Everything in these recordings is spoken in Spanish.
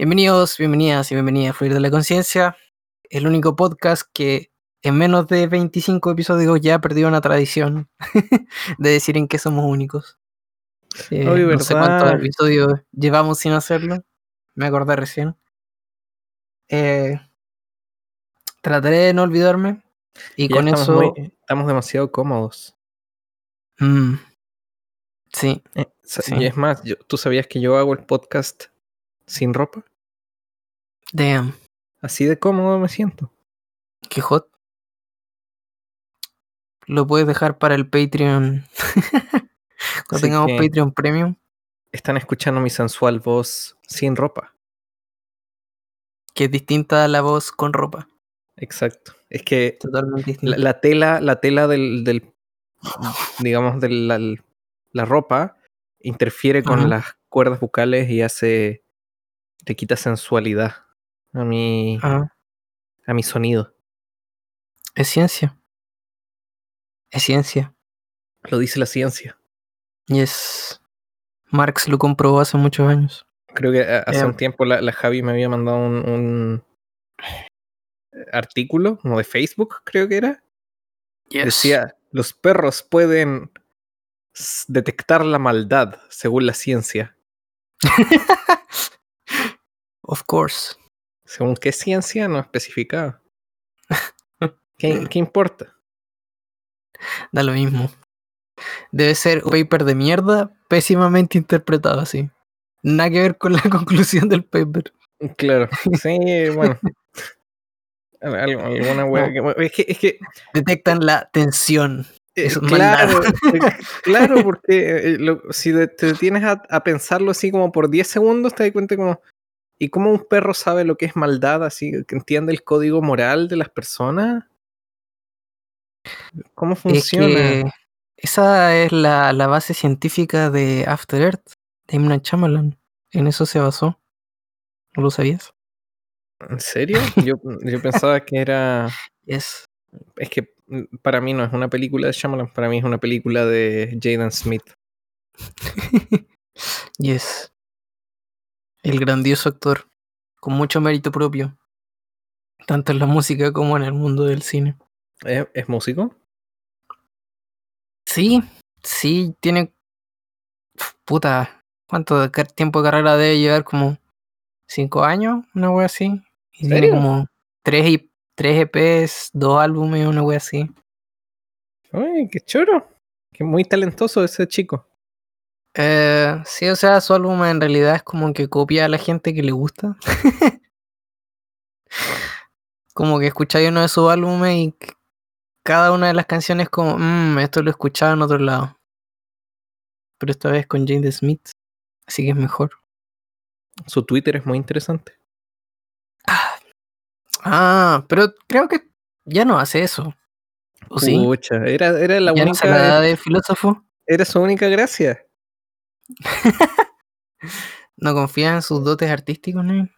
Bienvenidos, bienvenidas y bienvenidas a Fluir de la Conciencia, el único podcast que en menos de 25 episodios ya perdió una tradición de decir en qué somos únicos. Eh, no sé cuántos episodios llevamos sin hacerlo, me acordé recién. Eh, trataré de no olvidarme y Ya con estamos, eso... muy- estamos demasiado cómodos. mm, sí, Eh, Sí. Y es más, yo- ¿tú sabías que yo hago el podcast sin ropa? damn, Así de cómodo me siento. qué hot. Lo puedes dejar para el Patreon. Cuando Así tengamos Patreon Premium. Están escuchando mi sensual voz sin ropa. que es distinta a la voz con ropa. Exacto. Es que Totalmente la, la tela, la tela del, del digamos, de la, la ropa interfiere con las cuerdas bucales y hace, le quita sensualidad a mi, Ajá. a mi sonido. Es ciencia. Es ciencia. Lo dice la ciencia. Y es. Marx lo comprobó hace muchos años. Creo que hace Eh, un tiempo la, la Javi me había mandado un, un artículo, como de Facebook, creo que era. Decía, los perros pueden detectar la maldad según la ciencia. of course. ¿Según qué ciencia? No especificaba. ¿Qué, qué importa? Da lo mismo. Debe ser un paper de mierda, pésimamente interpretado así. Nada que ver con la conclusión del paper. Claro, sí, bueno. Alguna wea que- es que, es que Detectan la tensión. Eh, es claro, eh, claro, porque eh, lo- si te detienes a, a pensarlo así como por 10 segundos, te das cuenta como, ¿y cómo un perro sabe lo que es maldad, así que entiende el código moral de las personas? ¿Cómo Es funciona? que esa es la, la base científica de After Earth, de. Night Shyamalan. En eso se basó. ¿No lo sabías? ¿En serio? Yo, yo pensaba que era, Yes. es que mm, para mí no es una película de Shyamalan, para mí es una película de Jaden Smith. Yes. El grandioso actor, con mucho mérito propio, tanto en la música como en el mundo del cine. ¿Es, es músico? Sí, sí, tiene. Puta, ¿cuánto de tiempo de carrera debe llevar? Como cinco años, una wea así. Y tiene como tres, y, tres EPs, dos álbumes, una wea así. Uy, qué choro. Que muy talentoso ese chico. Eh, sí, o sea, su álbum en realidad es como que copia a la gente que le gusta. como que escucháis uno de sus álbumes y cada una de las canciones como, mmm, esto lo he escuchado en otro lado. Pero esta vez con Jane Smith, así que es mejor. Su Twitter es muy interesante. Ah, pero creo que ya no hace eso. ¿O sí? Era, era la ¿Ya no se la da única. de filósofo? Era su única gracia. ¿No confía en sus dotes artísticos, no?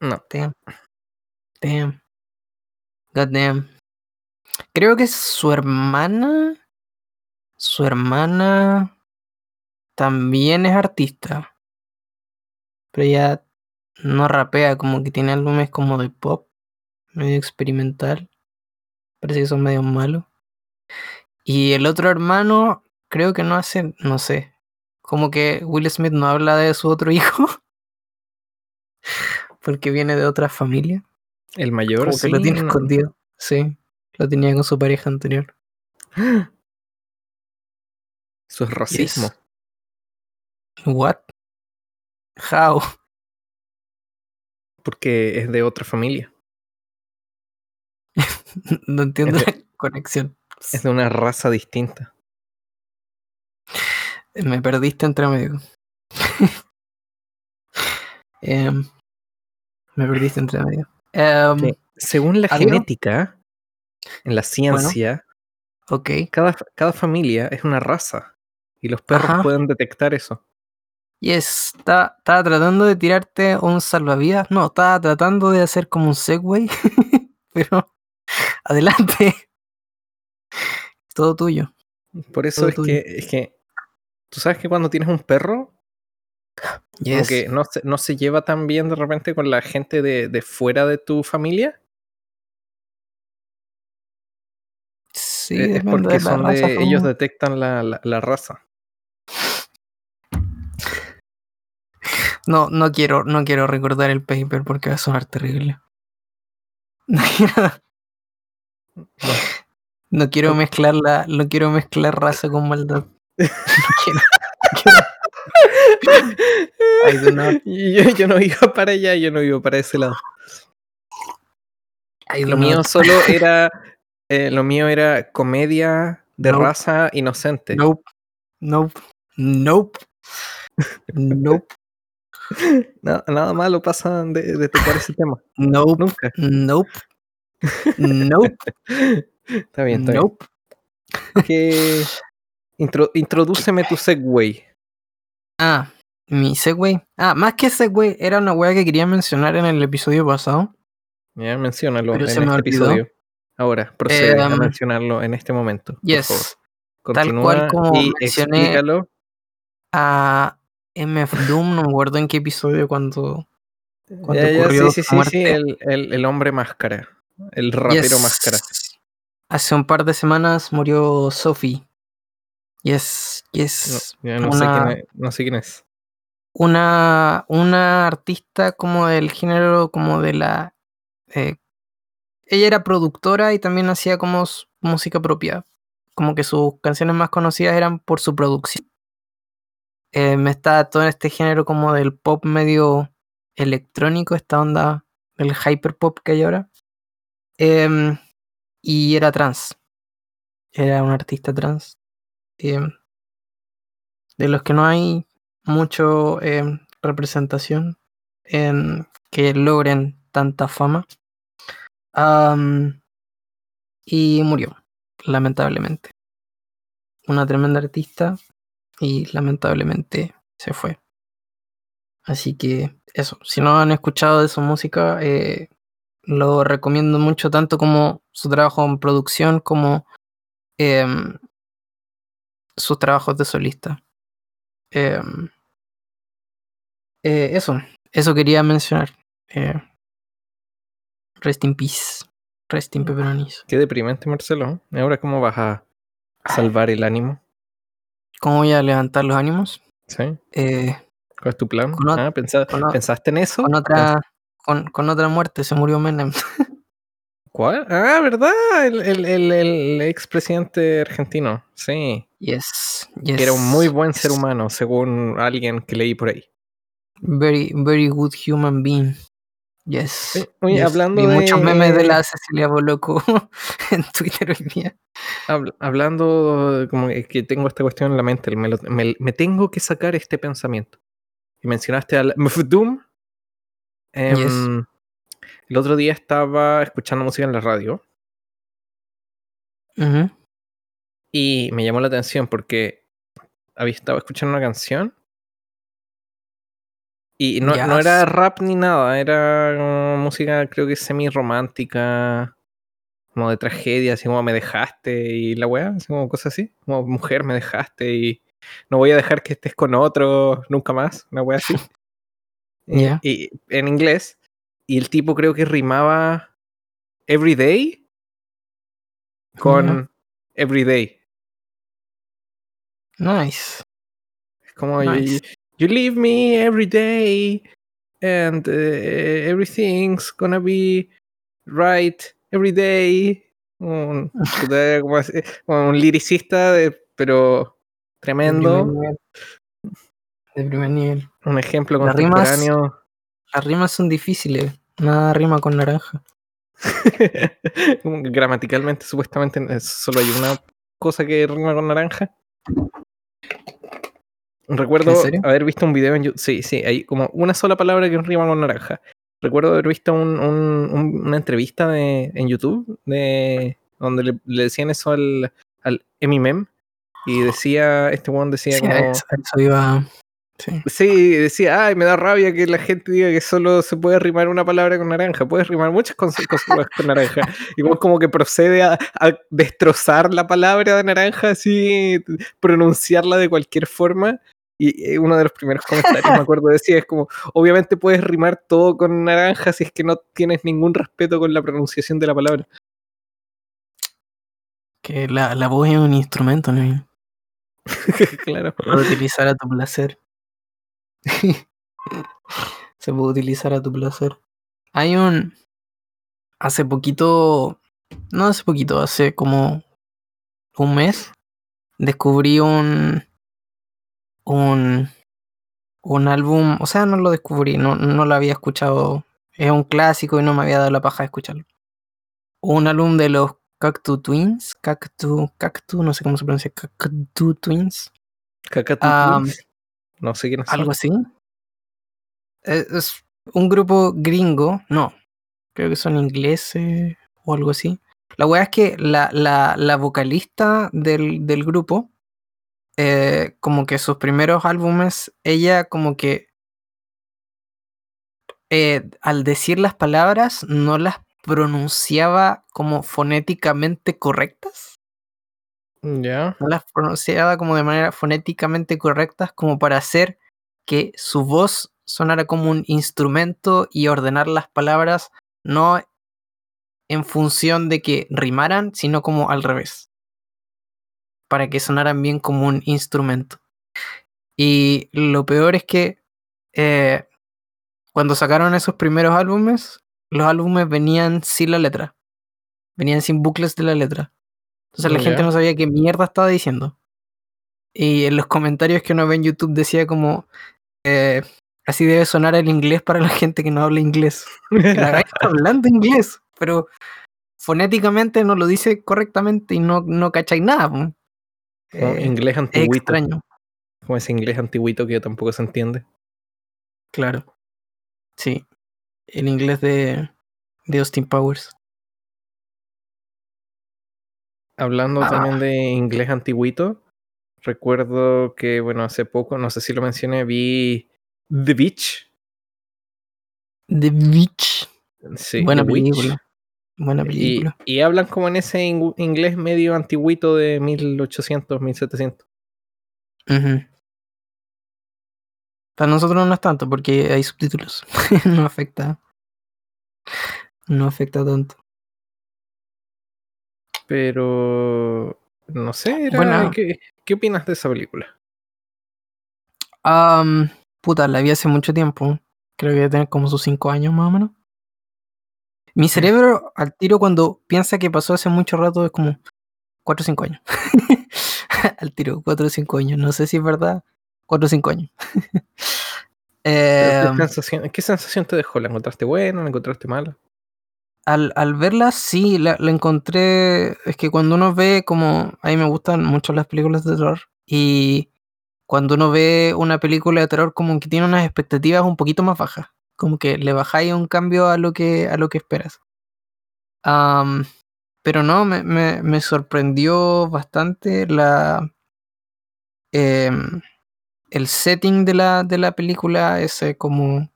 No. Damn. Damn. God damn. Creo que su hermana. Su hermana. También es artista. Pero ella no rapea, como que tiene álbumes como de pop. Medio experimental. Parece que son medio malos. Y el otro hermano, creo que no hace. No sé. Como que Will Smith no habla de su otro hijo. Porque viene de otra familia. El mayor Como que sí. lo tiene escondido. Sí. Lo tenía con su pareja anterior. Eso es racismo. Yes. What? How? Porque es de otra familia. No entiendo la conexión. Es de una raza distinta. Me perdiste entre medio. Em, me perdiste entre medio. Em, según la ¿Adiós? genética, en la ciencia, ok. cada, cada familia es una raza. Y los perros Ajá. pueden detectar eso. Yes, estaba tratando de tirarte un salvavidas. No, estaba tratando de hacer como un segue. pero adelante. Todo tuyo. Por eso Todo es tuyo. que, es que. Tú sabes que cuando tienes un perro, Como Yes. que no se, no se lleva tan bien de repente con la gente de, de fuera de tu familia. Sí, Eh, es depende porque de son de. Ellos como- detectan la, la- la raza. No, no quiero, no quiero recordar el paper porque va a sonar terrible. No quiero, no quiero mezclar la, no quiero mezclar raza con maldad. Quiero, quiero. Not, yo, yo no iba para allá, yo no iba para ese lado. Lo mío not. solo era. eh, lo mío era comedia de Nope. raza inocente. Nope, nope, nope, nope, Na- nada malo pasa de, de tocar ese tema. nope, Nunca. nope, nope, Está bien, está bien. nope. Que- intro- introdúceme tu segue. Ah, mi segue. Ah, más que segue, era una weá que quería mencionar en el episodio pasado. Ya, menciónalo en este episodio. Ahora, procede a Em, mencionarlo en este momento. Yes. Tal Continúa cual como y mencioné- explícalo. A MF Doom, no me acuerdo en qué episodio cuando. cuando Ya, ya, ocurrió sí, sí, su sí, sí, muerte. el, el- el hombre máscara. El rapero Yes. máscara. Hace un par de semanas murió Sophie. Yes, yes. No, sé quién es, no sé quién es. Una, una artista como del género, como de la. eh, ella era productora y también hacía como música propia. Como que sus canciones más conocidas eran por su producción. Eh, me está todo este género como del pop medio electrónico, esta onda del hyperpop que hay ahora. Em, y era trans. Era un artista trans. Em, de los que no hay mucho em, representación en que logren tanta fama. Am, y murió, lamentablemente. Una tremenda artista y lamentablemente se fue. Así que eso, si no han escuchado de su música, eh, lo recomiendo mucho, tanto como su trabajo en producción como em, sus trabajos de solista. Em, eh, eso, eso quería mencionar. Eh, rest in peace. Rest in pepperonis. Qué deprimente, Marcelo. ¿Y ahora cómo vas a salvar el ánimo? ¿Cómo voy a levantar los ánimos? ¿Sí? Eh, ¿Cuál es tu plan? Con Ah, ¿pensa- con o- ¿Pensaste en eso? con otra con, con otra muerte se murió Menem. ¿Cuál? Ah, ¿verdad? El, el, el, el expresidente argentino. Sí. Yes, yes. Que era un muy buen ser humano, según alguien que leí por ahí. Very, very good human being. Yes. Oye, oye, yes. hablando muchos de- memes de la Cecilia Boloco en Twitter hoy día. Habl- hablando, como que tengo esta cuestión en la mente, me, lo- me- me tengo que sacar este pensamiento. Y mencionaste al Mfdoom. Em, Yes. El otro día estaba escuchando música en la radio y me llamó la atención porque había estado escuchando una canción y no, no era rap ni nada, era como música creo que semi-romántica, como de tragedia, así como me dejaste y la weá, así como cosas así, como mujer me dejaste y no voy a dejar que estés con otro nunca más, una weá así. Ya. y en inglés, y el tipo creo que rimaba everyday con everyday. Nice. Es como Nice. you, you leave me every day and eh, everything's gonna be right every day. Un, un liricista, de- pero De tremendo. primer nivel. De primer nivel. Un ejemplo contemporáneo. Las rimas son difíciles. Nada rima con naranja. Gramaticalmente, supuestamente, eh, solo hay una cosa que rima con naranja. Recuerdo haber visto un video en YouTube. Sí, sí, hay como una sola palabra que rima con naranja. Recuerdo haber visto un- un- un- una entrevista de, en YouTube de donde le, le decían eso al, al Eminem y decía, este one decía Sí, como... eso iba. Sí. Sí, decía, ay, me da rabia que la gente diga que solo se puede rimar una palabra con naranja. Puedes rimar muchas cosas con naranja. Y vos como que procede a, a destrozar la palabra de naranja, así, pronunciarla de cualquier forma. Y eh, uno de los primeros comentarios, me acuerdo, decía, es como, obviamente puedes rimar todo con naranja si es que no tienes ningún respeto con la pronunciación de la palabra. Que la, la voz es un instrumento, ¿no? claro. Puede utilizar a tu placer. Se puede utilizar a tu placer. Hay un. Hace poquito. No hace poquito, hace como un mes. Descubrí un. Un. Un álbum. O sea, no lo descubrí, no, no lo había escuchado. Es un clásico y no me había dado la paja de escucharlo. Un álbum de los Cactu Twins. Cactu. Cactu, no sé cómo se pronuncia. Cactu Twins. Cacatu Am, Twins. No sé quiénes son. algo así. Es, es un grupo gringo, no, creo que son ingleses o algo así. La weá es que la, la, la vocalista del, del grupo, eh, como que sus primeros álbumes, ella como que eh, al decir las palabras no las pronunciaba como fonéticamente correctas. No las pronunciaba como de manera fonéticamente correctas como para hacer que su voz sonara como un instrumento y ordenar las palabras no en función de que rimaran, sino como al revés. Para que sonaran bien como un instrumento. Y lo peor es que eh, cuando sacaron esos primeros álbumes, los álbumes venían sin la letra. Venían sin bucles de la letra. Entonces la Ya. gente no sabía qué mierda estaba diciendo. Y en los comentarios que uno ve en YouTube decía como, eh, así debe sonar el inglés para la gente que no habla inglés. La está hablando inglés, pero fonéticamente no lo dice correctamente y no, no cacháis nada. Eh, inglés es antiguito. extraño, Como ese inglés antiguito que tampoco se entiende. claro. Sí, el inglés de, de Austin Powers. Hablando Ah. también de inglés antiguito, recuerdo que, bueno, hace poco, no sé si lo mencioné, vi The Beach. The Beach. Sí, Buena The Witch. película. Buena película. y hablan como en ese ing- inglés medio antiguito de 1800, 1700. Ujú. Para nosotros no es tanto porque hay subtítulos. no afecta. No afecta tanto. Pero, no sé, era- Buena. ¿qué, qué opinas de esa película? Puta, la vi hace mucho tiempo. Creo que tener como sus 5 años más o menos. Mi cerebro al tiro cuando piensa que pasó hace mucho rato es como 4 o 5 años. al tiro, 4 o 5 años. No sé si es verdad. 4 o 5 años. Pero Em, ¿qué, sensación, ¿Qué sensación te dejó? ¿La encontraste buena? ¿La encontraste mala? Al, al verla, sí, la, la encontré. Es que cuando uno ve, como. A mí me gustan mucho las películas de terror. Y cuando uno ve una película de terror, como que tiene unas expectativas un poquito más bajas. Como que le bajáis un cambio a lo que, a lo que esperas. Am, pero no, me, me, me sorprendió bastante la. em, el setting de la, de la película, ese como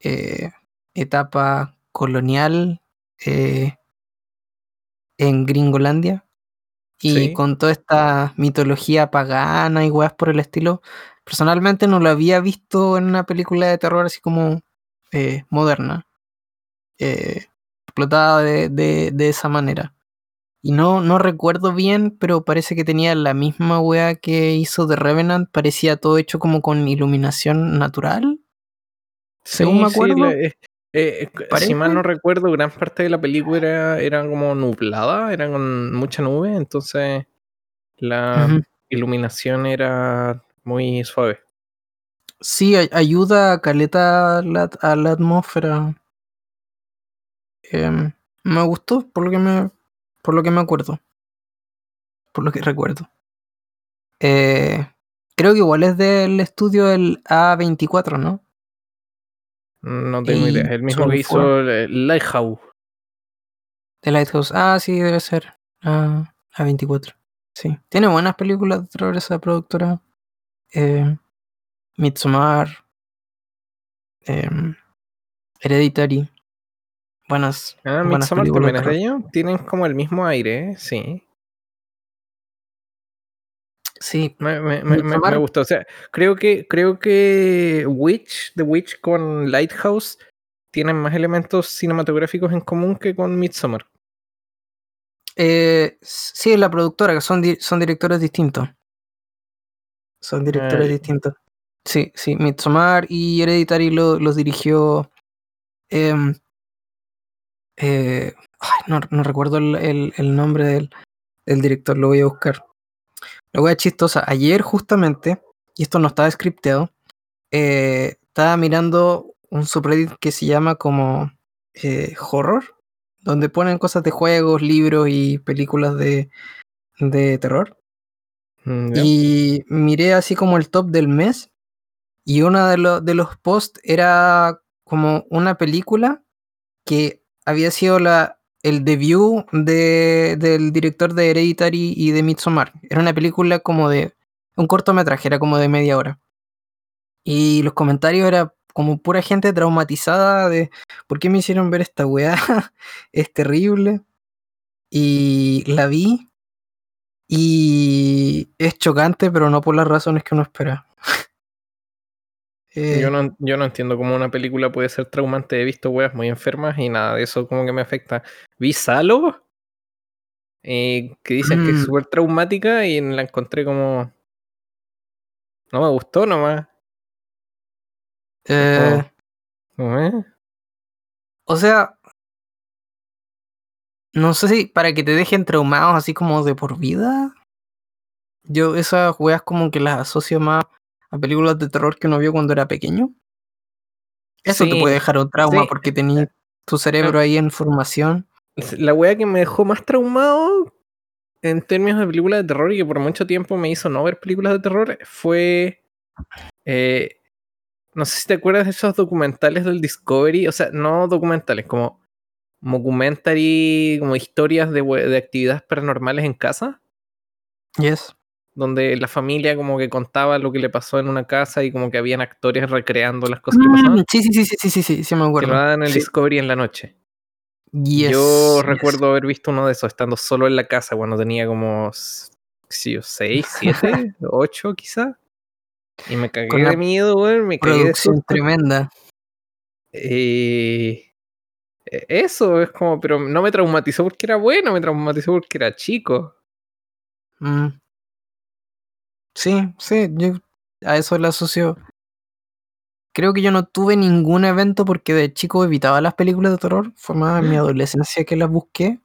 eh, etapa colonial eh, en Gringolandia. Y Sí. con toda esta mitología pagana y weas por el estilo. Personalmente no lo había visto en una película de terror así como eh, moderna. eh, explotada de, de- de esa manera. Y no, no recuerdo bien, pero parece que tenía la misma wea que hizo The Revenant. Parecía todo hecho como con iluminación natural. Según me Sí, sí, acuerdo, la- eh, si parece. mal no recuerdo, gran parte de la película era, era como nublada, era con mucha nube, entonces la iluminación era muy suave. Sí, ay- ayuda a caleta a la, a la atmósfera. Em, me gustó por lo que me, por lo que me acuerdo. Por lo que recuerdo. Eh, creo que igual es del estudio del A24, ¿no? No tengo idea. El mismo que A24. hizo eh, Lighthouse. The Lighthouse. Ah, sí, debe ser. Ah, A24. Sí. Tiene buenas películas de terror esa productora. Eh, Midsommar. em, Hereditary. Buenas. Ah, buenas Midsommar películas también es de ellos. Tienen como el mismo aire, sí. Sí. Me, me, me, gustó. O sea, creo que, creo que Witch, The Witch con Lighthouse tienen más elementos cinematográficos en común que con Midsommar. Eh, sí, la productora, que son, di- son directores distintos. Son directores ya. distintos. Sí, sí, Midsommar y Hereditary lo- los dirigió. em, eh, ay, no, no recuerdo el, el- el nombre del, del director, lo voy a buscar. La wea chistosa, ayer justamente, y esto no estaba scripteado, eh, estaba mirando un subreddit que se llama como eh, horror, donde ponen cosas de juegos, libros y películas de, de terror. Mm. Y miré así como el top del mes. Y uno de, lo- de los posts era como una película que había sido la, el debut de, del director de Hereditary y de Midsommar. Era una película como de. Un cortometraje, era como de media hora. Y los comentarios era como pura gente traumatizada de ¿por qué me hicieron ver esta weá? es terrible. Y la vi. Y es chocante, pero no por las razones que uno espera. Eh, Yo no, yo no entiendo cómo una película puede ser traumante. He visto weas muy enfermas y nada de eso como que me afecta. Vi Salo, eh, que dicen que es Mm. súper traumática y la encontré como... No me gustó nomás. eh, ¿eh? o sea, no sé si para que te dejen traumados así como de por vida. Yo esas weas como que las asocio más a películas de terror que uno vio cuando era pequeño. Eso te puede dejar un trauma sí. porque tenías tu cerebro ahí en formación. La wea que me dejó más traumado en términos de películas de terror y que por mucho tiempo me hizo no ver películas de terror fue. eh, no sé si te acuerdas de esos documentales del Discovery, o sea, no documentales, como mockumentary, como historias de, de actividades paranormales en casa, Yes donde la familia como que contaba lo que le pasó en una casa y como que habían actores recreando las cosas que mm, pasaban. Sí, sí, sí, sí, sí, sí, sí, me acuerdo. Que lo en el. Discovery en la noche. Yo recuerdo haber visto uno de esos estando solo en la casa cuando tenía como 6, 7, 8 quizá. Y me cagué Con de miedo, güey, me cagué de tremenda. Eh, e-, eso es como, pero no me traumatizó porque era bueno, me traumatizó porque era chico. Mm. Sí, sí, yo a eso le asocio. Creo que yo no tuve ningún evento porque de chico evitaba las películas de terror. Fue más en mi adolescencia que las busqué.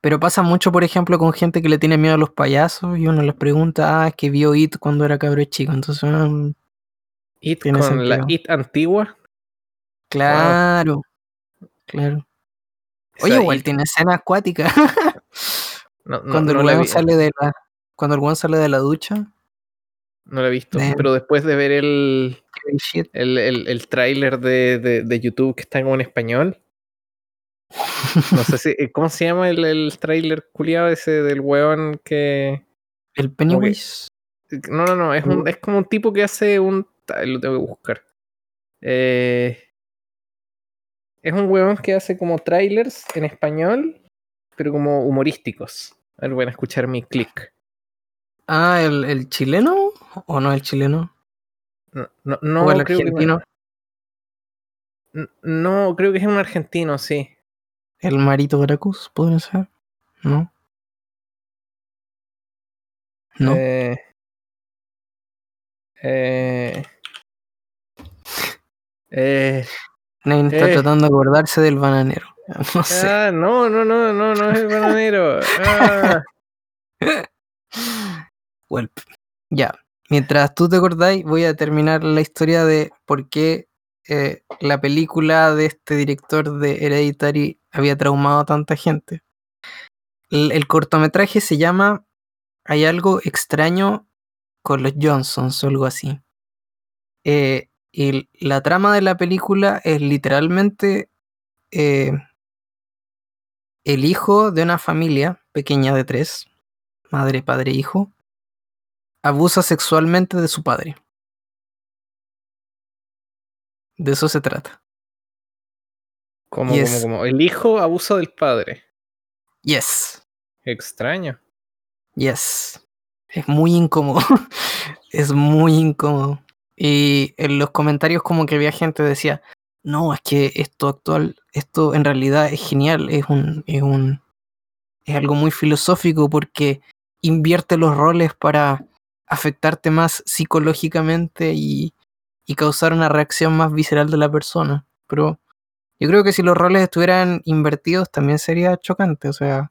Pero pasa mucho, por ejemplo, con gente que le tiene miedo a los payasos y uno les pregunta, ah, es que vio It cuando era cabro chico. Entonces, It con la. It antigua. claro, claro. Oye, igual tiene escena acuática. no, no, cuando el la sale de la. Cuando el sale de la ducha. no la he visto. Pero después de ver el, el, el, el tráiler de, de, de YouTube que está como en español. No sé si. eh, ¿Cómo se llama el, el tráiler culiado ese del weón que. El que- Pennywise. No, no, no. Es, un, es como un tipo que hace un. Lo tengo que buscar. Eh, es un weón que hace como trailers en español, pero como humorísticos. A ver, van a escuchar mi click. Ah, ¿el, el chileno? ¿O no el chileno? No, no, ¿O el creo que. argentino? n- No, creo que es un argentino, sí. ¿El Marito Veracruz? ¿Podría ser? ¿No? ¿No? Eh, eh, eh, Nadie está eh. tratando de acordarse del bananero. No sé. Ah, no, no, no, no, no es el bananero. Ah. Ya. Mientras tú te acordáis, voy a terminar la historia de por qué eh, la película de este director de Hereditary había traumado a tanta gente. El, el cortometraje se llama Hay algo extraño con los Johnsons o algo así. Eh, y la trama de la película es literalmente eh, el hijo de una familia pequeña de tres, madre, padre, hijo, abusa sexualmente de su padre. De eso se trata. como, como, como. El hijo abusa del padre. Yes. Extraño. Yes. Es muy incómodo. es muy incómodo. Y en los comentarios como que había gente decía, no, es que esto actual, esto en realidad es genial, es un, es un, es algo muy filosófico porque invierte los roles para afectarte más psicológicamente y, y causar una reacción más visceral de la persona. Pero yo creo que si los roles estuvieran invertidos también sería chocante, o sea,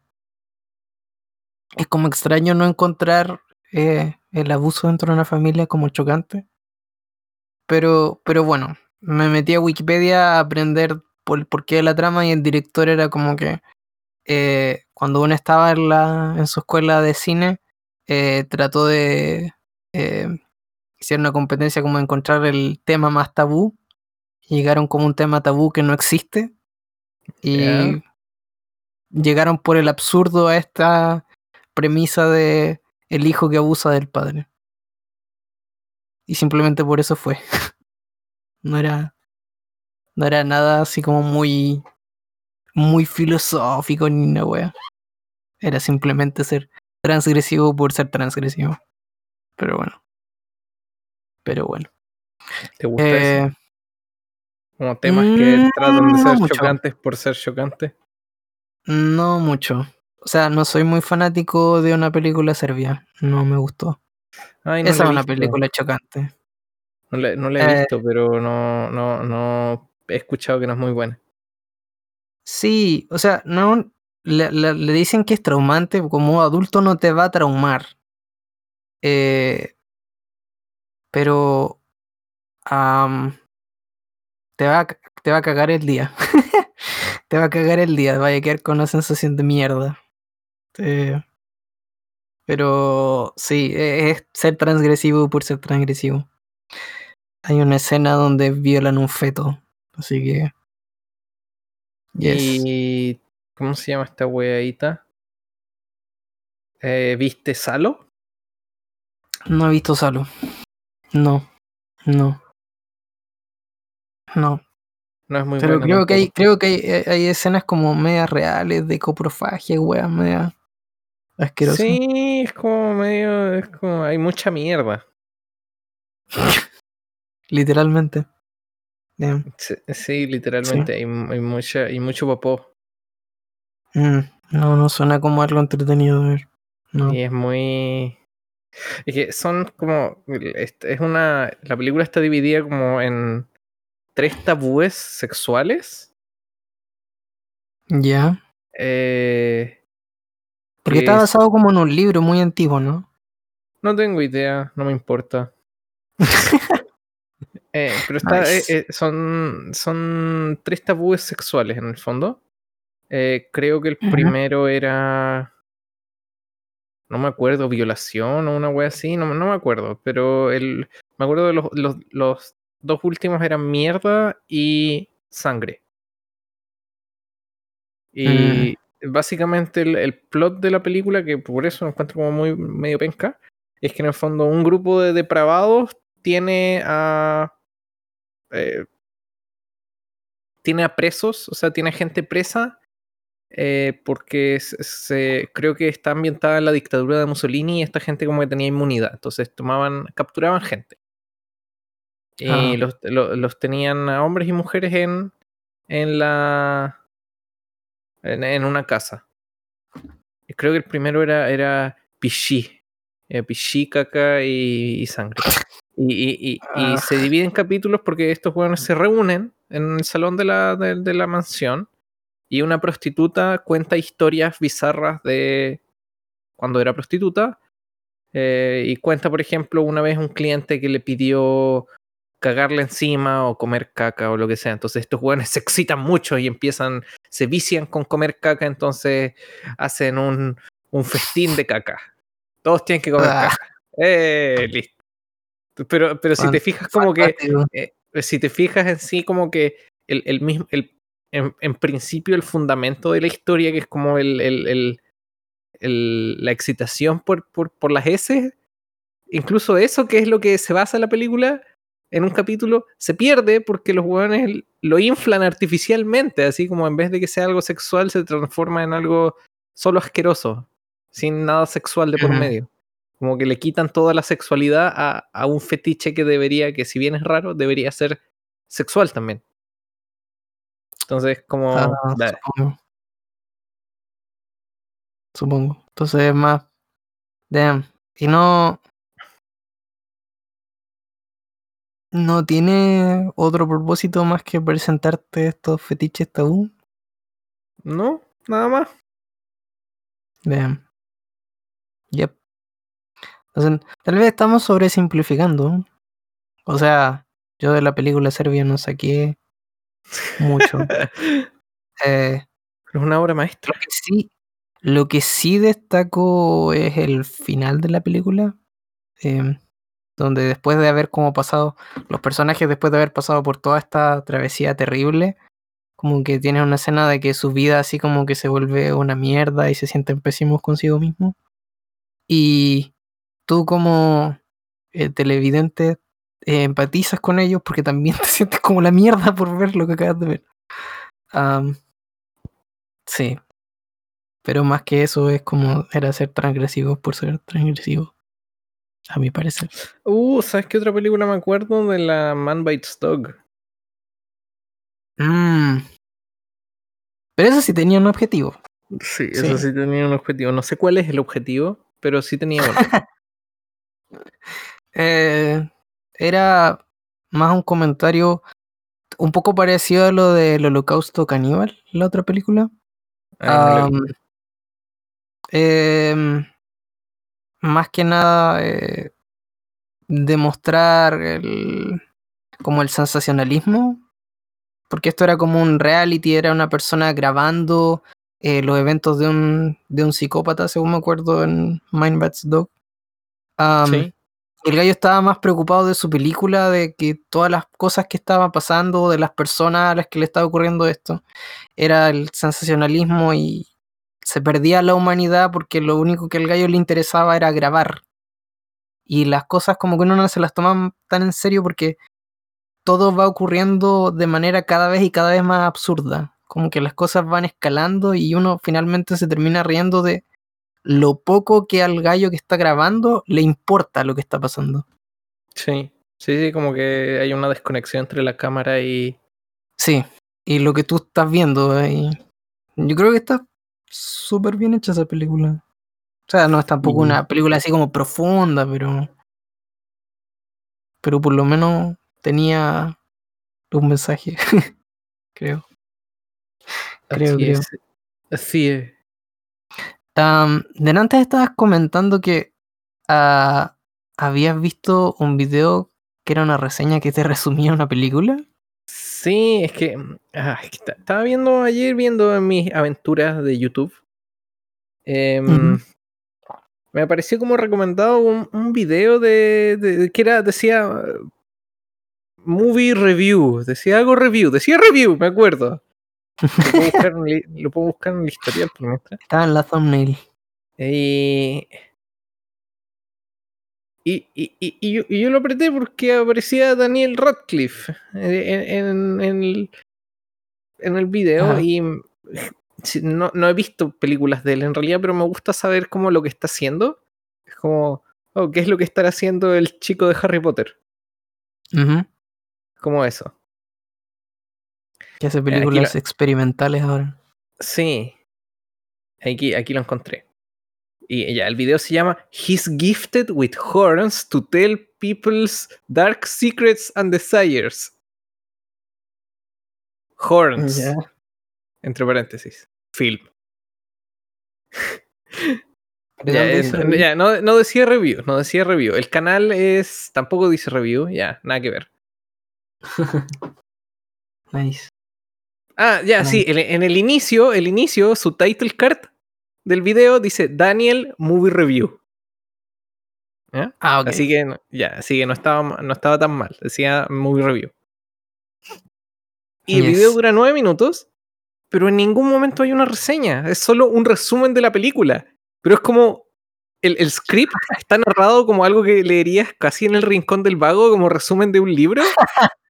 es como extraño no encontrar eh, el abuso dentro de una familia como chocante. Pero, pero bueno, me metí a Wikipedia a aprender por, por qué la trama y el director era como que eh, cuando uno estaba en, la, en su escuela de cine, eh, trató de eh, hacer una competencia como de encontrar el tema más tabú. Y llegaron como un tema tabú que no existe. Y llegaron por el absurdo a esta premisa de el hijo que abusa del padre. Y simplemente por eso fue. No era. No era nada así como muy. muy filosófico ni una wea. Era simplemente ser transgresivo por ser transgresivo. Pero bueno. Pero bueno. ¿Te gusta eso? Eh, Como temas que mm, tratan de ser no chocantes por ser chocantes. no mucho. O sea, no soy muy fanático de una película serbia. No me gustó. Ay, no Esa es una película chocante. No la, no la he Eh, visto, pero no, no, no he escuchado que no es muy buena. Sí, o sea, no. Le, le- le dicen que es traumante, como adulto no te va a traumar. Eh, pero. te, va a, te va a cagar el día. te va a cagar el día, vaya a quedar con una sensación de mierda. Eh, pero sí, e- es ser transgresivo por ser transgresivo. Hay una escena donde violan un feto, así que. Yes. ¿Y cómo se llama esta weadita? Eh, ¿Viste Salo? No he visto Salo. No, no. No. No es muy Pero creo que hay, creo que hay, hay- hay escenas como medias reales de coprofagia, weas, media asquerosas. Sí, es como medio, es como, hay mucha mierda. Literalmente. Sí, sí, literalmente, hay, hay mucha, hay mucho popó. Mm, no, no suena como algo entretenido de ver. No. Y es muy. Es que son como. Es una. La película está dividida como en tres tabúes sexuales. Ya. Eh, Porque que está es- basado como en un libro muy antiguo, ¿no? no tengo idea, no me importa. Eh, pero está, Nice. eh, eh, son, son tres tabúes sexuales en el fondo. Eh, creo que el primero era. No me acuerdo, violación o una wea así, no, no me acuerdo. Pero el, me acuerdo de los, los, los dos últimos eran mierda y sangre. Y básicamente el, el plot de la película, que por eso lo encuentro como muy medio penca, es que en el fondo un grupo de depravados tiene a. eh, tiene a presos, o sea, tiene a gente presa. eh, porque se, se- creo que está ambientada en la dictadura de Mussolini y esta gente como que tenía inmunidad. Entonces tomaban, capturaban gente. Y Ah. los, lo- los tenían a hombres y mujeres en, en la. En, en una casa. Creo que el primero era, era pichí. Eh, pichí, caca y, y sangre. Y, y- y- y Ah. se divide en capítulos porque estos jóvenes se reúnen en el salón de la, de, de la mansión y una prostituta cuenta historias bizarras de cuando era prostituta. eh, y cuenta, por ejemplo, una vez un cliente que le pidió cagarle encima o comer caca o lo que sea. Entonces estos jóvenes se excitan mucho y empiezan, se vician con comer caca, entonces hacen un, un festín de caca. Todos tienen que comer Ah. caca. Eh, listo. Pero, pero si te fijas como que eh, si te fijas en sí, como que el, el mismo, el, en, en principio el fundamento de la historia, que es como el, el- el- la excitación por, por, por las S, incluso eso que es lo que se basa en la película, en un capítulo, se pierde porque los hueones lo inflan artificialmente, así como en vez de que sea algo sexual, se transforma en algo solo asqueroso. Sin nada sexual de por medio. Como que le quitan toda la sexualidad a, a un fetiche que debería, que si bien es raro, debería ser sexual también. Entonces, como... Ah, supongo. Supongo. Entonces es más. Damn. Y no. No tiene otro propósito más que presentarte estos fetiches tabú. no, nada más. Damn. Entonces, tal vez estamos sobresimplificando. O sea, yo de la película serbia no saqué mucho. Eh, es una obra maestra. Lo que sí, lo que sí destaco es el final de la película. em, donde después de haber como pasado, los personajes después de haber pasado por toda esta travesía terrible, como que tienen una escena de que su vida así como que se vuelve una mierda y se sienten pésimos consigo mismos. Y tú como eh, televidente eh, empatizas con ellos porque también te sientes como la mierda por ver lo que acabas de ver. Sí. Pero más que eso es como era ser transgresivo por ser transgresivo. A mi parecer. Uh, ¿sabes qué otra película me acuerdo? De la Man Bites Dog. Mm. Pero eso sí tenía un objetivo. Sí, Sí. eso sí tenía un objetivo. No sé cuál es el objetivo, pero sí tenía uno. Eh, era más un comentario un poco parecido a lo del holocausto caníbal, la otra película. Ah, em, más que nada eh, demostrar el, como el sensacionalismo, porque esto era como un reality, era una persona grabando eh, los eventos de un, de un psicópata, según me acuerdo en Mind Bats Dog. Sí. El gallo estaba más preocupado de su película, de que todas las cosas que estaban pasando, de las personas a las que le estaba ocurriendo esto, era el sensacionalismo y se perdía la humanidad porque lo único que al gallo le interesaba era grabar. Y las cosas como que uno no se las toma tan en serio porque todo va ocurriendo de manera cada vez y cada vez más absurda. Como que las cosas van escalando y uno finalmente se termina riendo de lo poco que al gallo que está grabando le importa lo que está pasando. Sí. Sí, sí, como que hay una desconexión entre la cámara y. Sí, y lo que tú estás viendo ahí. Yo creo que está súper bien hecha esa película. O sea, no es tampoco una película así como profunda, pero. Pero por lo menos tenía un mensaje. creo. Creo, así creo. es. Así es. Am, delante estabas comentando que ah, habías visto un video que era una reseña que te resumía una película. Sí, es que, ah, estaba viendo ayer, viendo mis aventuras de YouTube. em. Me apareció como recomendado un, un video de, de- que era, decía movie review, decía algo review, decía review, me acuerdo. Lo puedo buscar en, lo puedo buscar en el historial por mientras. Estaba en la thumbnail. Y, y, y, y- y yo, y yo lo apreté porque aparecía Daniel Radcliffe en, en- en el, en el video Ajá. y no, no he visto películas de él en realidad, pero me gusta saber cómo lo que está haciendo. Es como, oh, ¿qué es lo que estará haciendo el chico de Harry Potter? Como eso. Que hace aquí películas la- experimentales ahora. Sí. Aquí, aquí lo encontré. Y ya, el video se llama He's gifted with horns to tell people's dark secrets and desires. Horns, entre paréntesis. Film. ¿De Ya, eh, review? ya, no, no decía review, no decía review. El canal es. Tampoco dice review, ya, nada que ver. Nice. Ah, ya, sí, en, en el inicio, el inicio, su title card del video dice Daniel Movie Review. Ah, ok. Así que ya, así que no estaba, no estaba tan mal. Decía movie review. Y el video dura nueve minutos, pero en ningún momento hay una reseña. Es solo un resumen de la película. Pero es como. El, el script está narrado como algo que leerías casi en el rincón del vago, como resumen de un libro.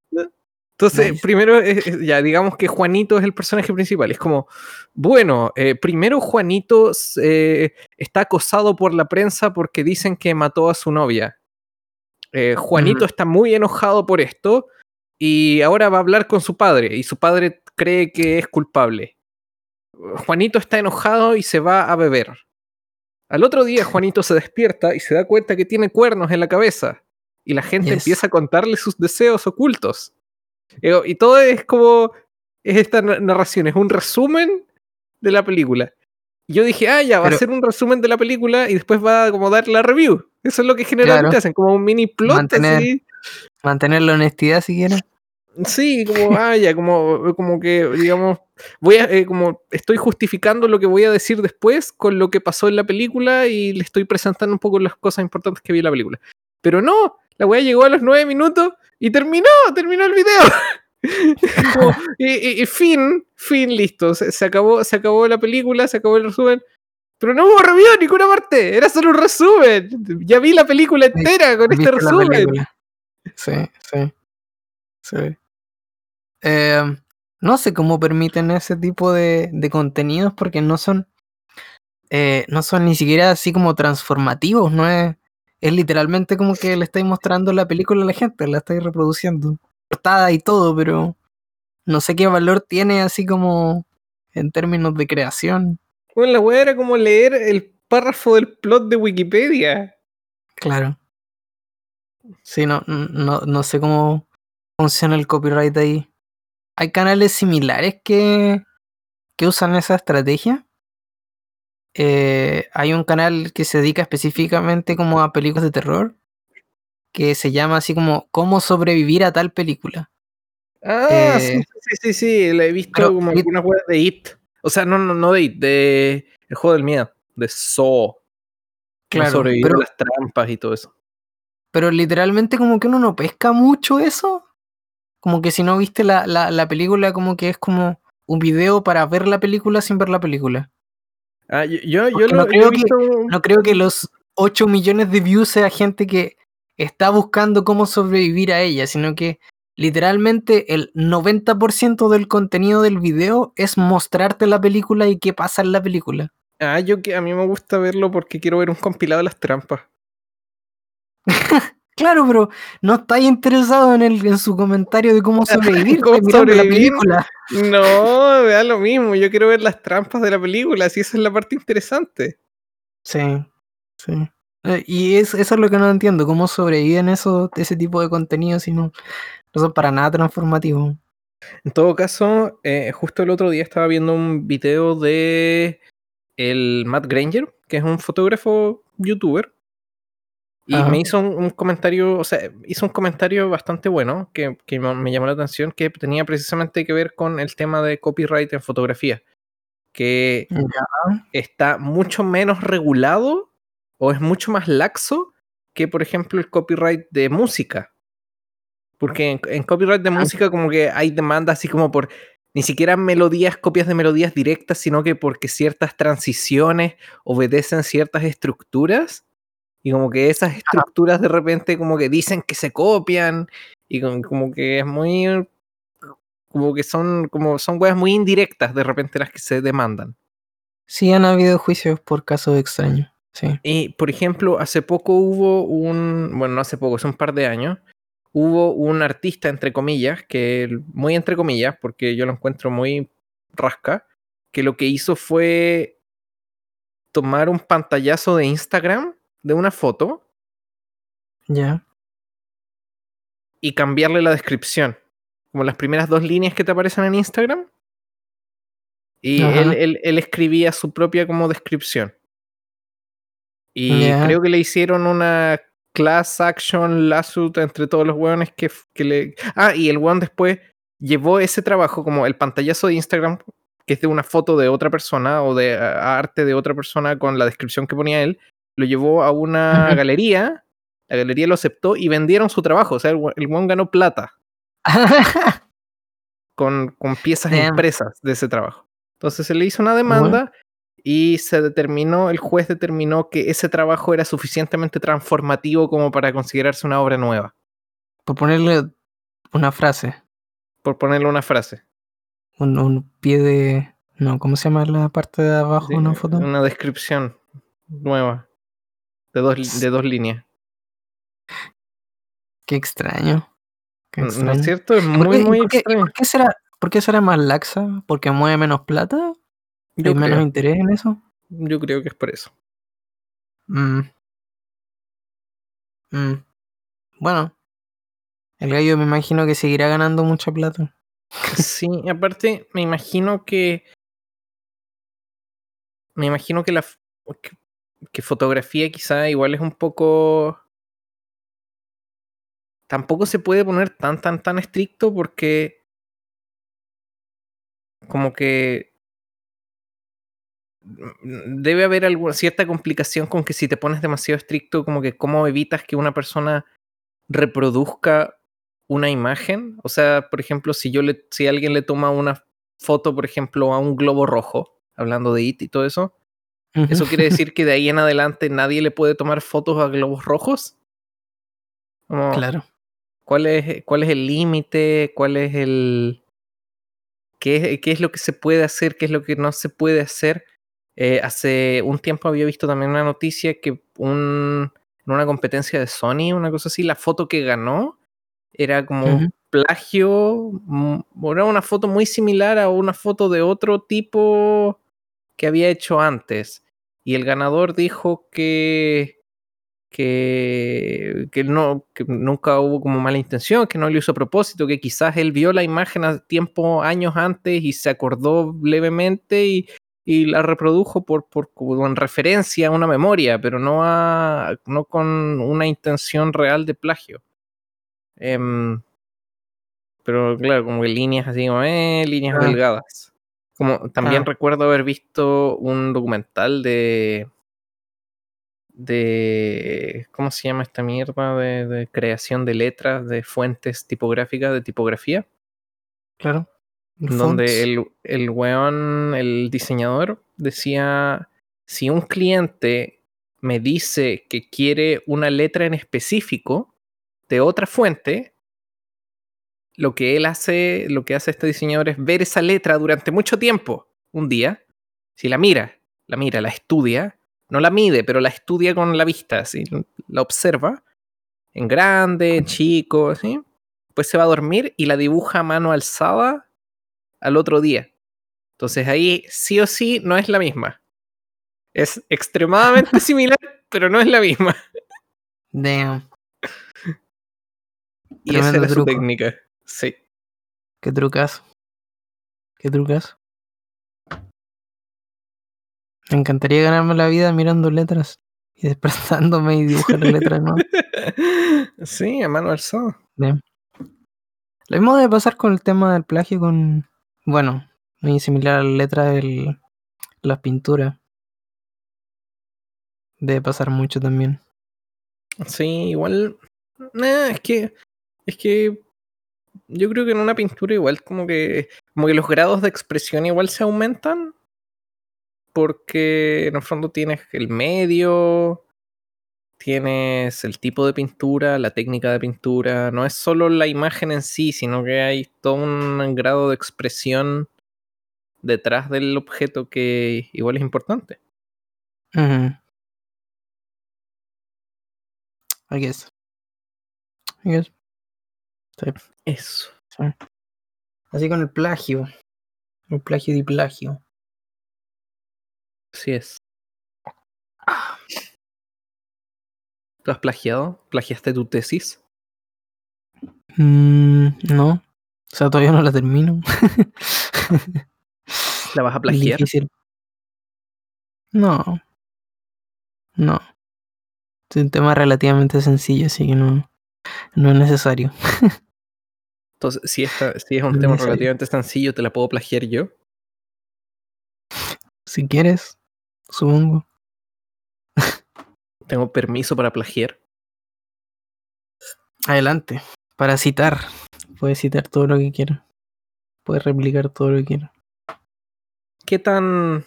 Entonces, Nice. primero, ya digamos que Juanito es el personaje principal. Es como, bueno, eh, primero Juanito eh, está acosado por la prensa porque dicen que mató a su novia. Eh, Juanito está muy enojado por esto y ahora va a hablar con su padre y su padre cree que es culpable. Juanito está enojado y se va a beber. Al otro día Juanito se despierta y se da cuenta que tiene cuernos en la cabeza y la gente Yes. empieza a contarle sus deseos ocultos. Y todo es como es esta na- narración, es un resumen de la película. Y yo dije, ah, ya, va a ser un resumen de la película y después va a como dar la review. Eso es lo que generalmente Claro. hacen, como un mini plot Mantener- así. Mantener la honestidad si quieres. Sí, como, ah, ya, como, como que, digamos, voy a, eh, como, estoy justificando lo que voy a decir después con lo que pasó en la película y le estoy presentando un poco las cosas importantes que vi en la película. Pero no, la weá llegó a los nueve minutos y terminó, terminó el video. Como, y, fin, fin, listo. Se, se acabó, se acabó la película, se acabó el resumen. Pero no hubo review en ninguna parte, era solo un resumen. Ya vi la película entera con este ¿Viste la resumen. Sí, sí. Sí. Eh, no sé cómo permiten ese tipo de, de contenidos porque no son. eh, no son ni siquiera así como transformativos, no es. Es literalmente como que le estáis mostrando la película a la gente, la estáis reproduciendo. Portada y todo, pero no sé qué valor tiene así como en términos de creación. Bueno, la weá era como leer el párrafo del plot de Wikipedia. Claro. Sí, no, no, no sé cómo funciona el copyright ahí. Hay canales similares que, que usan esa estrategia. Eh, hay un canal que se dedica específicamente como a películas de terror, que se llama así como ¿Cómo sobrevivir a tal película? Ah, sí, Eh, sí, sí, sí, sí, la he visto pero como algunas weas de It. O sea, no, no, no de It, de El juego del miedo, de Saw. Claro, Claro, sobrevivir pero- a las trampas y todo eso. Pero literalmente como que uno no pesca mucho eso. Como que si no viste la, la, la película, como que es como un video para ver la película sin ver la película. Ah, yo, yo, yo Porque lo no yo creo visto un- No creo que los 8 millones de views sea gente que está buscando cómo sobrevivir a ella, sino que literalmente el 90% del contenido del video es mostrarte la película y qué pasa en la película. Ah, yo que a mí me gusta verlo porque quiero ver un compilado de las trampas. Claro, pero no estáis interesado en, el, en su comentario de cómo sobrevivir, ¿Cómo estáis mirando la sobrevivir? película. No, me da lo mismo. Yo quiero ver las trampas de la película, si esa es la parte interesante. Sí, sí. Eh, Y es, eso es lo que no entiendo, cómo sobreviven eso, ese tipo de contenidos si no, no son para nada transformativos. En todo caso, eh, justo el otro día estaba viendo un video de el Matt Granger, que es un fotógrafo youtuber, y Ajá. me hizo un, un comentario, o sea, hizo un comentario bastante bueno que, que me llamó la atención, que tenía precisamente que ver con el tema de copyright en fotografía, que Ya. está mucho menos regulado o es mucho más laxo que, por ejemplo, el copyright de música. Porque en, en copyright de Ah. música como que hay demanda así como por ni siquiera melodías, copias de melodías directas, sino que porque ciertas transiciones obedecen ciertas estructuras y como que esas estructuras de repente como que dicen que se copian y como, como que es muy como que son como son weas muy indirectas de repente las que se demandan. Sí, han habido juicios por casos extraños. Sí. Y, por ejemplo, hace poco hubo un, bueno, no hace poco, hace un par de años, hubo un artista, entre comillas, que, muy entre comillas, porque yo lo encuentro muy rasca, que lo que hizo fue tomar un pantallazo de Instagram de una foto Ya. y cambiarle la descripción, como las primeras dos líneas que te aparecen en Instagram. Y él, él- él escribía su propia como descripción. Y creo que le hicieron una class action lawsuit entre todos los hueones que, que le... Ah, y el hueón después llevó ese trabajo como el pantallazo de Instagram, que es de una foto de otra persona o de arte de otra persona con la descripción que ponía él, lo llevó a una galería, la galería lo aceptó y vendieron su trabajo. O sea, el el hueón ganó plata con, con piezas Damn. impresas de ese trabajo. Entonces se le hizo una demanda y se determinó, el juez determinó que ese trabajo era suficientemente transformativo como para considerarse una obra nueva. por ponerle una frase. Por ponerle una frase. Un, un pie de. No, ¿cómo se llama la parte de abajo de una foto? Una descripción nueva. De dos, de dos líneas. Qué extraño. Qué ¿No es cierto? Es ¿Por muy, qué- muy por qué- extraño. ¿Por qué será, por qué será más laxa? ¿Porque mueve menos plata? Yo ¿Hay menos creo, interés en eso? yo creo que es por eso. Mm. Mm. Bueno, el gallo me imagino que seguirá ganando mucha plata. Sí, aparte, me imagino que. Me imagino que la. Que fotografía quizá igual es un poco. Tampoco se puede poner tan, tan, tan estricto porque. Como que. mm, Debe haber alguna cierta complicación con que si te pones demasiado estricto, como que cómo evitas que una persona reproduzca una imagen. O sea, por ejemplo, si yo le, si alguien le toma una foto, por ejemplo, a un globo rojo, hablando de IT y todo eso, ¿eso quiere decir que de ahí en adelante nadie le puede tomar fotos a globos rojos? Como, Claro. ¿cuál, es, ¿Cuál es el límite? ¿Cuál es el. Qué es, qué es lo que se puede hacer? ¿Qué es lo que no se puede hacer? Eh, hace un tiempo había visto también una noticia que un, en una competencia de Sony, una cosa así, la foto que ganó era como un plagio, mm, era una foto muy similar a una foto de otro tipo que había hecho antes. Y el ganador dijo que, que, que no, que nunca hubo como mala intención, que no lo hizo a propósito, que quizás él vio la imagen a tiempo, años antes y se acordó levemente y, y la reprodujo por, por como en referencia a una memoria, pero no, a, no con una intención real de plagio. Em, pero claro, como que líneas así como, eh, líneas Ah. delgadas. Como también Ah. recuerdo haber visto un documental de. de. ¿Cómo se llama esta mierda? De, de creación de letras, de fuentes tipográficas, de tipografía. Claro. El Donde el, el weón, el diseñador, decía: si un cliente me dice que quiere una letra en específico de otra fuente, lo que él hace, lo que hace este diseñador es ver esa letra durante mucho tiempo, un día, si la mira, la mira, la estudia, no la mide, pero la estudia con la vista, así, la observa, en grande, en chico, así, pues se va a dormir y la dibuja a mano alzada al otro día. Entonces ahí sí o sí no es la misma. Es extremadamente similar, pero no es la misma. Damn. Y esa era su técnica. Sí. Qué trucazo. Qué trucazo. Me encantaría ganarme la vida mirando letras y despertándome y dibujar letras, ¿no? sí, a mano alzada. Damn. Lo mismo debe pasar con el tema del plagio con... Bueno, muy similar a la letra de las pinturas. Debe pasar mucho también. Sí, igual. nah, es que. Es que. Yo creo que en una pintura igual como que. Como que los grados de expresión igual se aumentan. Porque en el fondo tienes el medio. Tienes el tipo de pintura, la técnica de pintura. No es solo la imagen en sí, sino que hay todo un grado de expresión detrás del objeto que igual es importante. Ujú. I guess. I guess. Sí, Eso. sí. Así con el plagio. El plagio de plagio. Así es. ¿Tú has plagiado? ¿Plagiaste tu tesis? Mm, no. O sea, todavía no la termino. ¿La vas a plagiar? Difícil. No. No. Es un tema relativamente sencillo, así que no, no es necesario. Entonces, si, esta, si es un No tema necesario. relativamente sencillo, ¿te la puedo plagiar yo? Si quieres, supongo. ¿Tengo permiso para plagiar? Adelante. Para citar. Puedes citar todo lo que quieras. Puedes replicar todo lo que quieras. ¿Qué tan.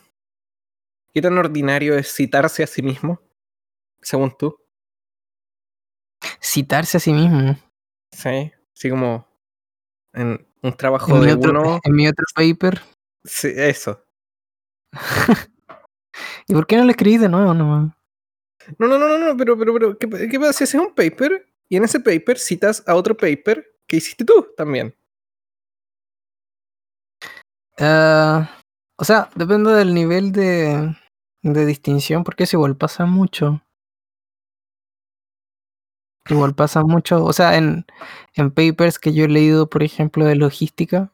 ¿Qué tan ordinario es citarse a sí mismo? Según tú. Citarse a sí mismo. Sí. Así como. En, un trabajo En mi, de otro, uno. en mi otro paper. Sí, eso. ¿Y por qué no lo escribí de nuevo nomás? No, no, no, no, no, pero, pero, pero, ¿qué, qué pasa si haces un paper y en ese paper citas a otro paper que hiciste tú también? Ah, o sea, depende del nivel de, de distinción, porque eso igual pasa mucho. Igual pasa mucho, o sea, en, en papers que yo he leído, por ejemplo, de logística,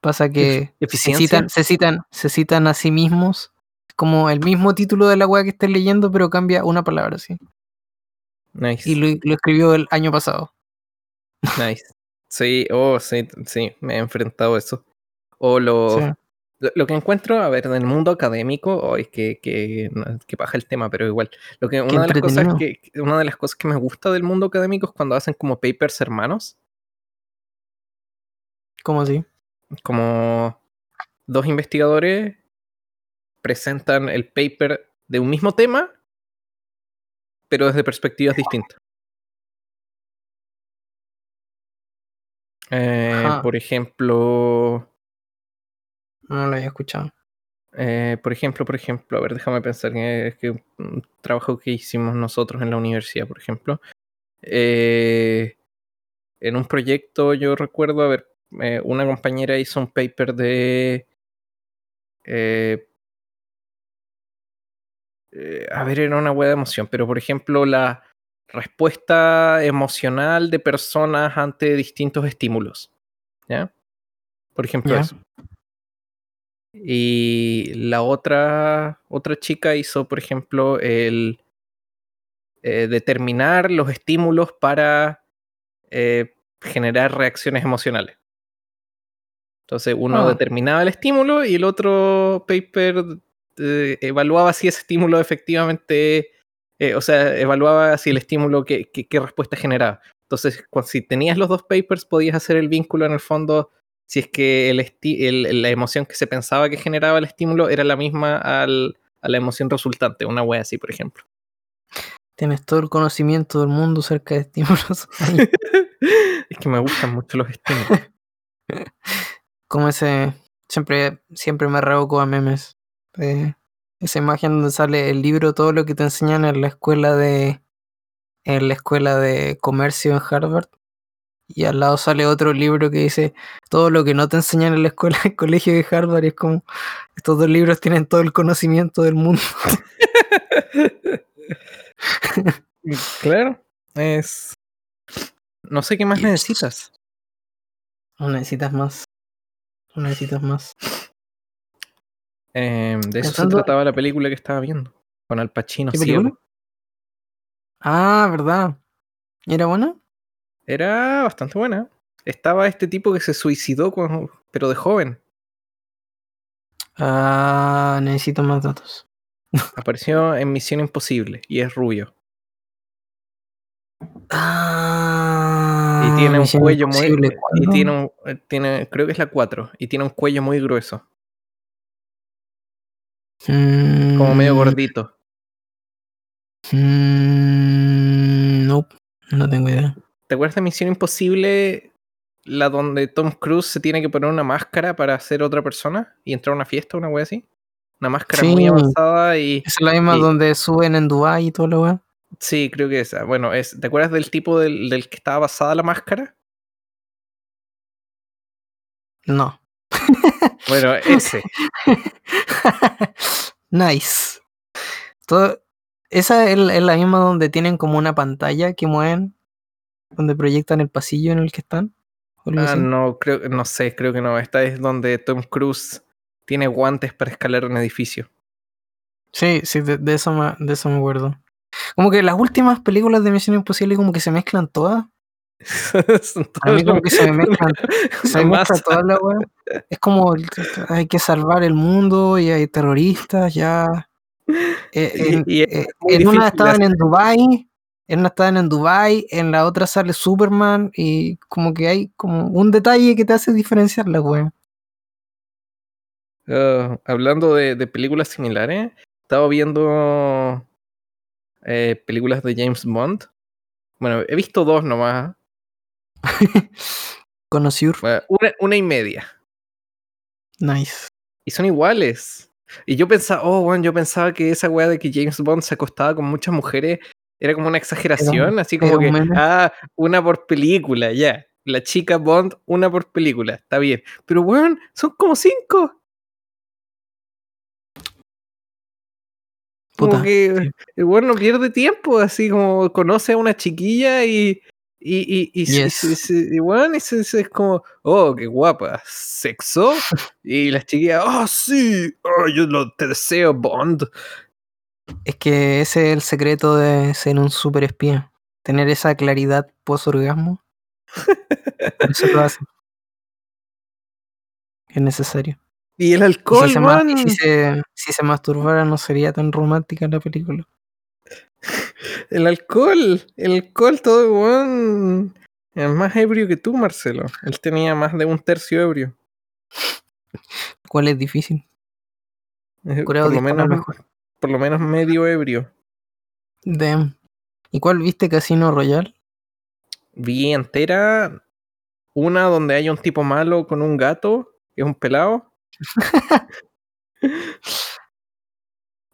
pasa que se citan, se citan, se citan a sí mismos, como el mismo título de la weá que estés leyendo, pero cambia una palabra, sí. Nice. Y lo, lo escribió el año pasado. Nice. Sí, oh, sí, sí, me he enfrentado a eso. O lo, Sí. Lo, lo que encuentro, a ver, en el mundo académico, oh, es que, que, baja el tema, pero igual. Lo que, una, de las cosas que, que- una de las cosas que me gusta del mundo académico es cuando hacen como papers hermanos, ¿Cómo así? como dos investigadores presentan el paper de un mismo tema, pero desde perspectivas distintas. Eh, por ejemplo, No lo había escuchado. Eh, por ejemplo, por ejemplo, a ver, déjame pensar que es que un trabajo que hicimos nosotros en la universidad, por ejemplo. eh, en un proyecto, yo recuerdo, a ver, eh, una compañera hizo un paper de. eh, eh, a ver, era una hueá de emoción, pero por ejemplo, la respuesta emocional de personas ante distintos estímulos. ¿Ya? Por ejemplo, eso. Y la otra, otra chica hizo, por ejemplo, el eh, determinar los estímulos para eh, generar reacciones emocionales. Entonces uno Ah. determinaba el estímulo y el otro paper eh, evaluaba si ese estímulo efectivamente, eh, o sea, evaluaba si el estímulo, qué, qué- respuesta generaba. Entonces, si tenías los dos papers, podías hacer el vínculo en el fondo si es que el la emoción que se pensaba que generaba el estímulo era la misma al- a la emoción resultante, una wea así, por ejemplo. Tienes todo el conocimiento del mundo acerca de estímulos. Es que me gustan mucho los estímulos. Como ese. Siempre, siempre me revoco a memes. de esa imagen donde sale el libro, todo lo que te enseñan en la escuela de. En la escuela de comercio en Harvard. Y al lado sale otro libro que dice todo lo que no te enseñan en la escuela del colegio de Harvard. Y es como. Estos dos libros tienen todo el conocimiento del mundo. claro, es. No sé qué más necesitas. No necesitas más. No necesitas más. Eh, de eso Pensando- se trataba la película que estaba viendo. Con Al Pacino ¿Qué ciego. película? Ah, ¿verdad? ¿Y ¿Era buena? Era bastante buena. Estaba este tipo que se suicidó, cuando- pero de joven. Ah, necesito más datos. Apareció en Misión Imposible y es rubio. Ah, y tiene un cuello muy. Y tiene un. eh, Tiene, creo que es la 4. Y tiene un cuello muy grueso. Como medio Mm, gordito. mm, nope, no tengo idea. ¿Te acuerdas de Misión Imposible? La donde Tom Cruise se tiene que poner una máscara para ser otra persona y entrar a una fiesta, una wea así. Una máscara muy avanzada y. ¿Esa es la misma y- donde suben en Dubai y todo lo weá? Sí, creo que esa. Bueno, es, ¿te acuerdas del tipo del, del que estaba basada la máscara? No. Bueno, ese. nice. Todo, esa es, es la misma donde tienen como una pantalla que mueven, donde proyectan el pasillo en el que están. Ah, así. no, creo, no sé, creo que no. Esta es donde Tom Cruise tiene guantes para escalar un edificio. Sí, sí, de, de eso me, de eso me acuerdo. Como que las últimas películas de Misión Imposible como que se mezclan todas. A mí como que se me mezclan, se me mezcla toda la weá. Es como hay que salvar el mundo y hay terroristas ya. Eh, Y- en y es eh, en una estaban hacer. en Dubai, en una estaban en Dubai, en la otra sale Superman y como que hay como un detalle que te hace diferenciar la weá. Ah, hablando de, de películas similares, estaba viendo eh, películas de James Bond. Bueno, he visto dos nomás. Bueno, Una, una y media. Nice. Y son iguales. Y yo pensaba, oh, bueno, yo pensaba que esa weá de que James Bond se acostaba con muchas mujeres era como una exageración, así como que, un ah, una por película, ya. La chica Bond, una por película, está bien. Pero, weón, son como cinco. Como Puta, que sí. el weón no pierde tiempo, así como conoce a una chiquilla y. Y, y, y, Yes. se- se- es como, oh, qué guapa, sexo. Y las chiquillas, oh, sí, oh, yo lo, te deseo, Bond. Es que ese es el secreto de ser un super espía. Tener esa claridad post-orgasmo. Por eso lo hacen. Es necesario. Y el Y alcohol, si, se, si, se, si se masturbara no sería tan romántica la película. El alcohol, el alcohol, todo, weón. Es más ebrio que tú, Marcelo. Él tenía más de un tercio ebrio. ¿Cuál es difícil? Eh, Por lo, menos, mejor. Por lo menos medio ebrio. Damn. ¿Y cuál viste Casino Royale? Vi entera una donde hay un tipo malo con un gato, que es un pelado.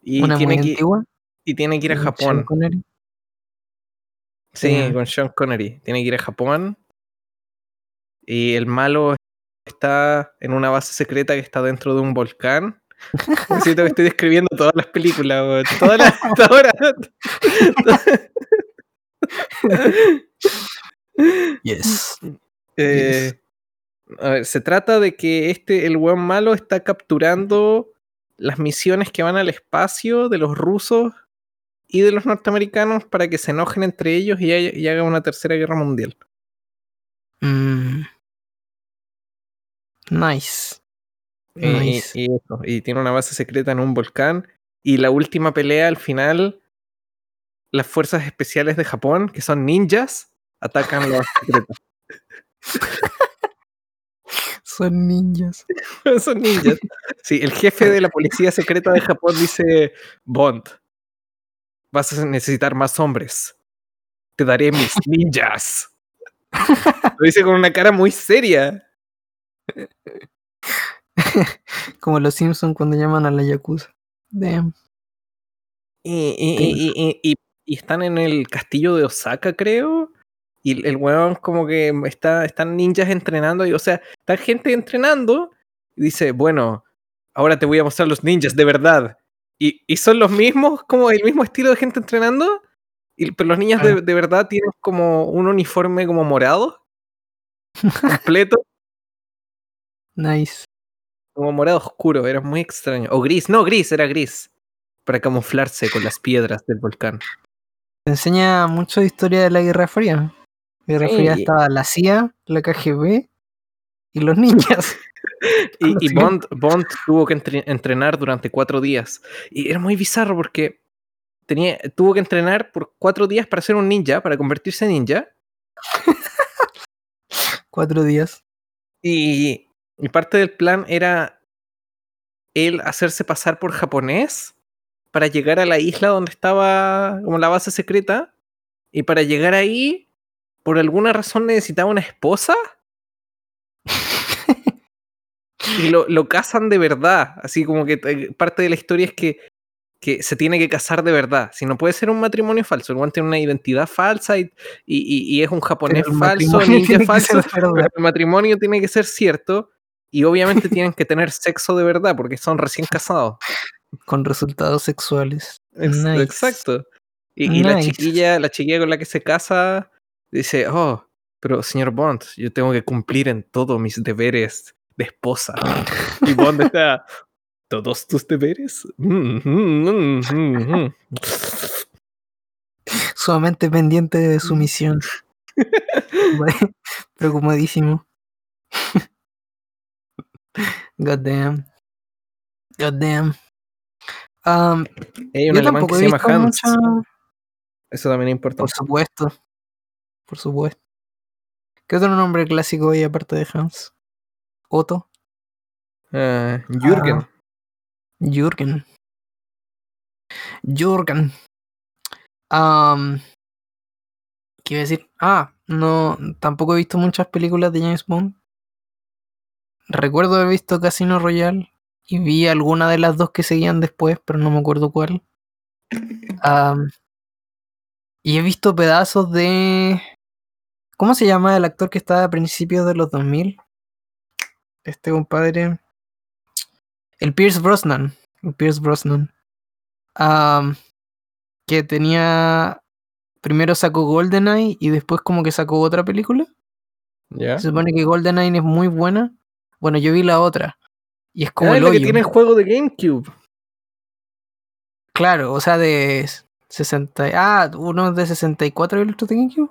y, Una muy tiene que, antigua. y tiene que ir a Sean Japón. Sí, con Sean Connery. Tiene que ir a Japón. Y el malo está en una base secreta que está dentro de un volcán. Siento que estoy describiendo todas las películas. Todas las. hasta ahora. Yes. Eh, a ver, se trata de que este, el weón malo está capturando las misiones que van al espacio de los rusos y de los norteamericanos para que se enojen entre ellos y, haya- y hagan una tercera guerra mundial. Mm. Nice. Eh, y- Nice. y, eso, y tiene una base secreta en un volcán. Y la última pelea al final, las fuerzas especiales de Japón, que son ninjas, atacan la base secreta. Son ninjas. son ninjas. Sí, el jefe de la policía secreta de Japón dice, Bond, vas a necesitar más hombres. Te daré mis ninjas. Lo dice con una cara muy seria. Como los Simpsons cuando llaman a la Yakuza. Damn. Y, y- y- y- están en el castillo de Osaka, creo. Y el- weón como que está, están ninjas entrenando. Y, o sea, está gente entrenando. Y dice, bueno, ahora te voy a mostrar los ninjas de verdad. Y, y son los mismos, como el mismo estilo de gente entrenando. Y, pero los niños de, de verdad tienen como un uniforme como morado. Completo. Nice. Como morado oscuro. Era muy extraño. O gris. No, gris, era gris. Para camuflarse con las piedras del volcán. Te enseña mucho de historia de la Guerra Fría. Guerra Sí, Fría estaba la CIA, la KGB y los ninjas. Y. Bond, Bond tuvo que entre- entrenar durante cuatro días. Y era muy bizarro porque tenía, tuvo que entrenar por cuatro días para ser un ninja, para convertirse en ninja. Cuatro días. Y, y parte del plan era él hacerse pasar por japonés para llegar a la isla donde estaba como la base secreta. Y para llegar ahí, por alguna razón necesitaba una esposa. y lo, lo casan de verdad. Así como que eh, parte de la historia es que, que se tiene que casar de verdad. Si no puede ser un matrimonio falso, el guante tiene una identidad falsa y, y, y- es un japonés falso, matrimonio ninja falso. Pero el matrimonio tiene que ser cierto. Y obviamente tienen que tener sexo de verdad porque son recién casados. Con resultados sexuales. Nice. Exacto. Y, y la chiquilla, la chiquilla con la que se casa, dice, oh, pero señor Bond, yo tengo que cumplir en todos mis deberes de esposa. y Bond está, ¿todos tus deberes? Mm, mm, mm, mm, mm". Sumamente pendiente de su misión. Preocupadísimo. God damn. God damn. Um, Hay un yo alemán que se llama Hans. mucha- Eso también es Por importante. supuesto. Por supuesto. ¿Qué otro nombre clásico hay aparte de Hans? Otto. Ah, Jürgen. Ah. Jürgen. Jürgen. Am, ¿Qué iba a decir? Ah, no, tampoco he visto muchas películas de James Bond. Recuerdo haber visto Casino Royale y vi alguna de las dos que seguían después, pero no me acuerdo cuál. Y he visto pedazos de... ¿Cómo se llama el actor que estaba a principios de los 2000? Este compadre... El Pierce Brosnan. El Pierce Brosnan. Que tenía... Primero sacó GoldenEye y después como que sacó otra película. Se supone que GoldenEye es muy buena. Bueno, yo vi la otra. Y es como Ah, el es que tiene el juego de GameCube. Claro, o sea, de 60. Ah, uno de 64 y el otro de GameCube.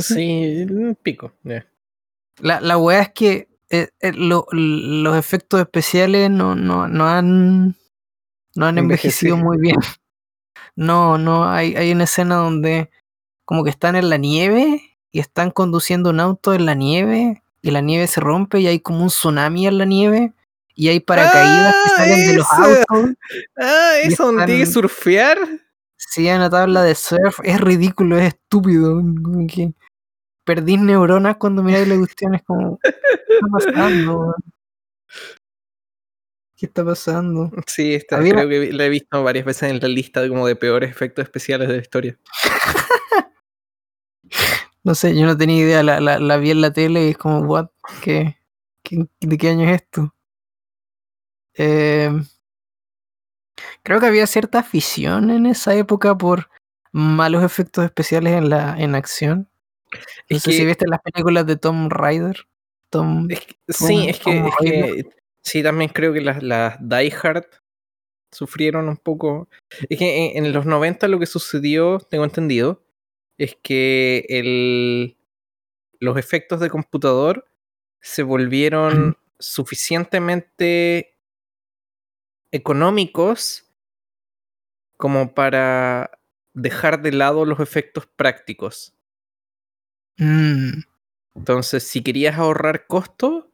Sí, un pico. La, la weá es que eh, eh, lo- los efectos especiales no, no, no han. No han Envejecido. muy bien. No, no, hay, hay una escena donde como que están en la nieve y están conduciendo un auto en la nieve y la nieve se rompe y hay como un tsunami en la nieve y hay paracaídas que ¡Ah, salen de los autos. Ah, eso donde tiene que surfear. Sí, hay una tabla de surf. Es ridículo, es estúpido. como que perdí neuronas cuando miráis la cuestión. Es como, ¿qué está pasando? ¿Qué está pasando? Sí, esta, Había- creo que la he visto varias veces en la lista de como de peores efectos especiales de la historia. No sé, yo no tenía idea. La, la, la vi en la tele y es como, ¿what? ¿Qué, qué- de qué año es esto? Eh, creo que había cierta afición en esa época por malos efectos especiales en la en acción. No Es sé si que- viste las películas de Tom Rider. Tom, Es que- sí, Tom- es que, es que sí, también creo que las, las Die Hard sufrieron un poco. Es que en, en los 90 lo que sucedió, tengo entendido, es que el, los efectos de computador se volvieron suficientemente económicos como para dejar de lado los efectos prácticos. Mm, Entonces, si querías ahorrar costo,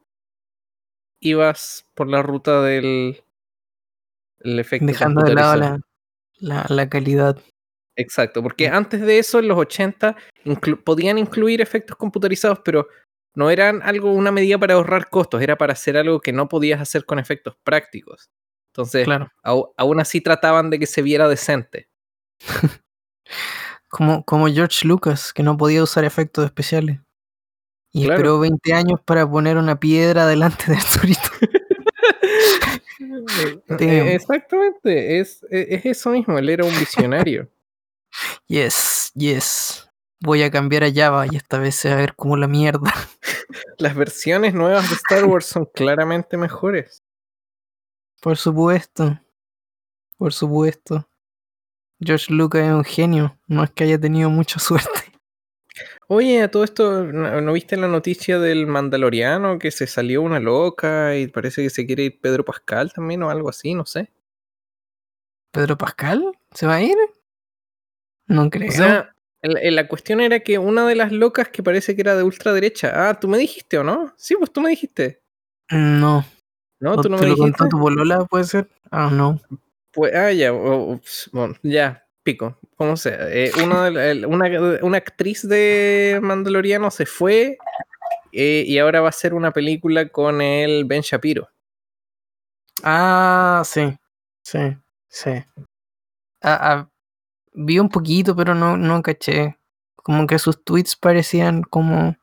ibas por la ruta del el efecto dejando de lado la, la, la calidad. Exacto, porque antes de eso, en los 80, inclu- podían incluir efectos computarizados, pero no eran algo, una medida para ahorrar costos, era para hacer algo que no podías hacer con efectos prácticos. Entonces, Claro. aún así trataban de que se viera decente. Como, como George Lucas, que no podía usar efectos especiales. Y Claro. esperó 20 años para poner una piedra delante de Arturito. Exactamente, es, es es eso mismo, él era un visionario. Yes, yes. Voy a cambiar a Java y esta vez se va a ver como la mierda. Las versiones nuevas de Star Wars son claramente mejores. Por supuesto. Por supuesto. George Lucas es un genio. No es que haya tenido mucha suerte. Oye, a todo esto, ¿no, no viste la noticia del Mandaloriano que se salió una loca y parece que se quiere ir Pedro Pascal también o algo así, no sé? ¿Pedro Pascal? ¿Se va a ir? No creo. O sea, la cuestión era que una de las locas que parece que era de ultraderecha. Ah, tú me dijiste o no? Sí, pues tú me dijiste. no. No, ¿O tú no ¿Te me lo dijiste. contó tu polola, puede ser? Ah, no. Pues, ah, ya, ps, bueno, ya, pico, como sea. Eh, una, una, una actriz de Mandaloriano se fue eh, y ahora va a hacer una película con el Ben Shapiro. Ah, sí. Sí, sí. Ah, ah, vi un poquito, pero no, no caché. Como que sus tweets parecían como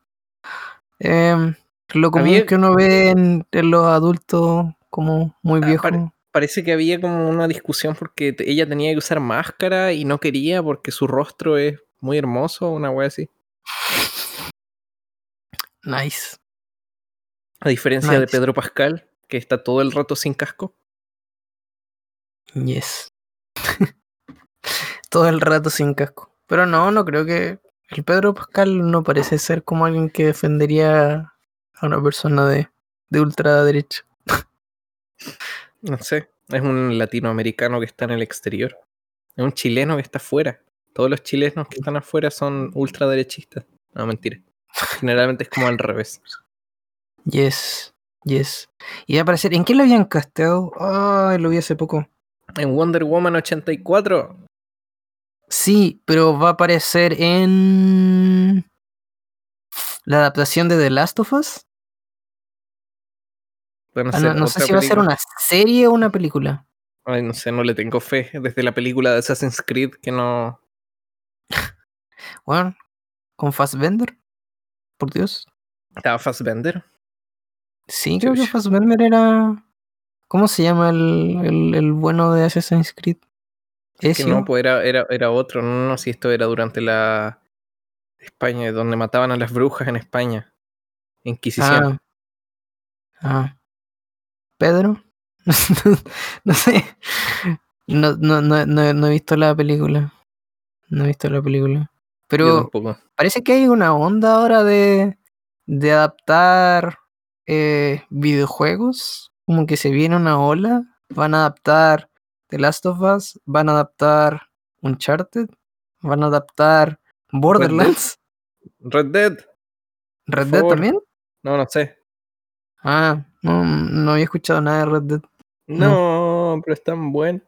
em, lo común que uno ve en, en los adultos como muy Ah, viejos. pare- Parece que había como una discusión porque ella tenía que usar máscara y no quería porque su rostro es muy hermoso, una wea así. Nice. A diferencia de. Pedro Pascal, que está todo el rato sin casco. Yes. Todo el rato sin casco. Pero no, no creo que. El Pedro Pascal no parece ser como alguien que defendería a una persona de, de ultraderecha. No sé, es un latinoamericano que está en el exterior. Es un chileno que está afuera. Todos los chilenos que están afuera son ultraderechistas. No, mentira. Generalmente es como al revés. Yes, yes. Y va a aparecer. ¿En qué lo habían casteado? Ay, lo vi hace poco. En Wonder Woman 84. Sí, pero va a aparecer en la adaptación de The Last of Us. Ah, no, sé si va a ser una serie o una película. Ay, no sé, no le tengo fe. Desde la película de Assassin's Creed que no. Bueno, con Fassbender. Por Dios. Estaba Fassbender. Sí, creo que Chucha. Fassbender era. ¿Cómo se llama el, el, el bueno de Assassin's Creed? Que Ezio. no, pues era, era, era otro. No, no, si esto era durante la España, donde mataban a las brujas en España. Inquisición. Ah. Ah. Pedro. no sé. No, no, no, no, he visto la película. No he visto la película. Pero parece que hay una onda ahora de, de adaptar eh, videojuegos. Como que se viene una ola. Van a adaptar The Last of Us. Van a adaptar Uncharted. Van a adaptar Borderlands. Red Dead. Red Dead también. No, no sé. Ah, no, no había escuchado nada de Red Dead. No, pero es tan bueno.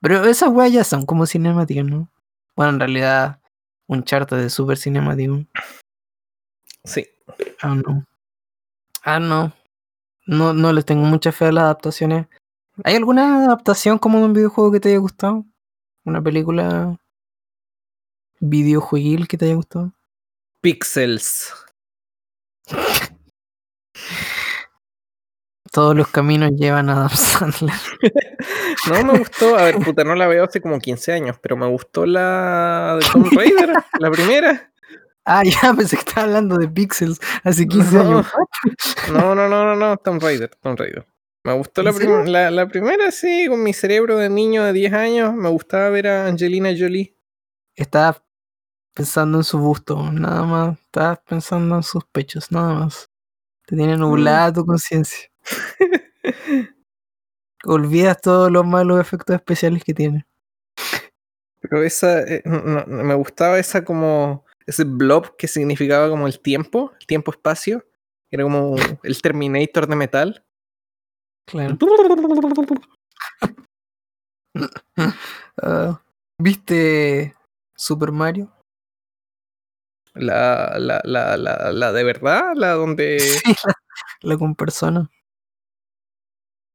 Pero esas weas ya son como cinemáticas, ¿no? Bueno, en realidad, Uncharted es súper cinemático. Sí. Ah, no. Ah, no. No, no les tengo mucha fe a las adaptaciones. ¿Hay alguna adaptación como de un videojuego que te haya gustado? ¿Una película videojueguil que te haya gustado? Pixels. Todos los caminos llevan a Adam Sandler. No me gustó, a ver, puta, no la veo hace como 15 años, pero me gustó la de Tomb Raider, la primera. Ah, ya, pensé que estaba hablando de Pixels hace 15 No. años. No, no, no, no, no, Tomb Raider, Tomb Raider. Me gustó la, la, la primera, sí, con mi cerebro de niño de 10 años, me gustaba ver a Angelina Jolie. Estaba pensando en su busto, nada más. Estaba pensando en sus pechos, nada más. Te tiene nublada tu conciencia. Olvidas todos los malos efectos especiales que tiene. Pero esa, eh, no- no, me gustaba esa como, ese blob que significaba como el tiempo, el tiempo-espacio. Era como el Terminator de metal. Claro. Ah, ¿Viste Super Mario? La, la, la, la, la de verdad, la donde Sí, la, la con persona.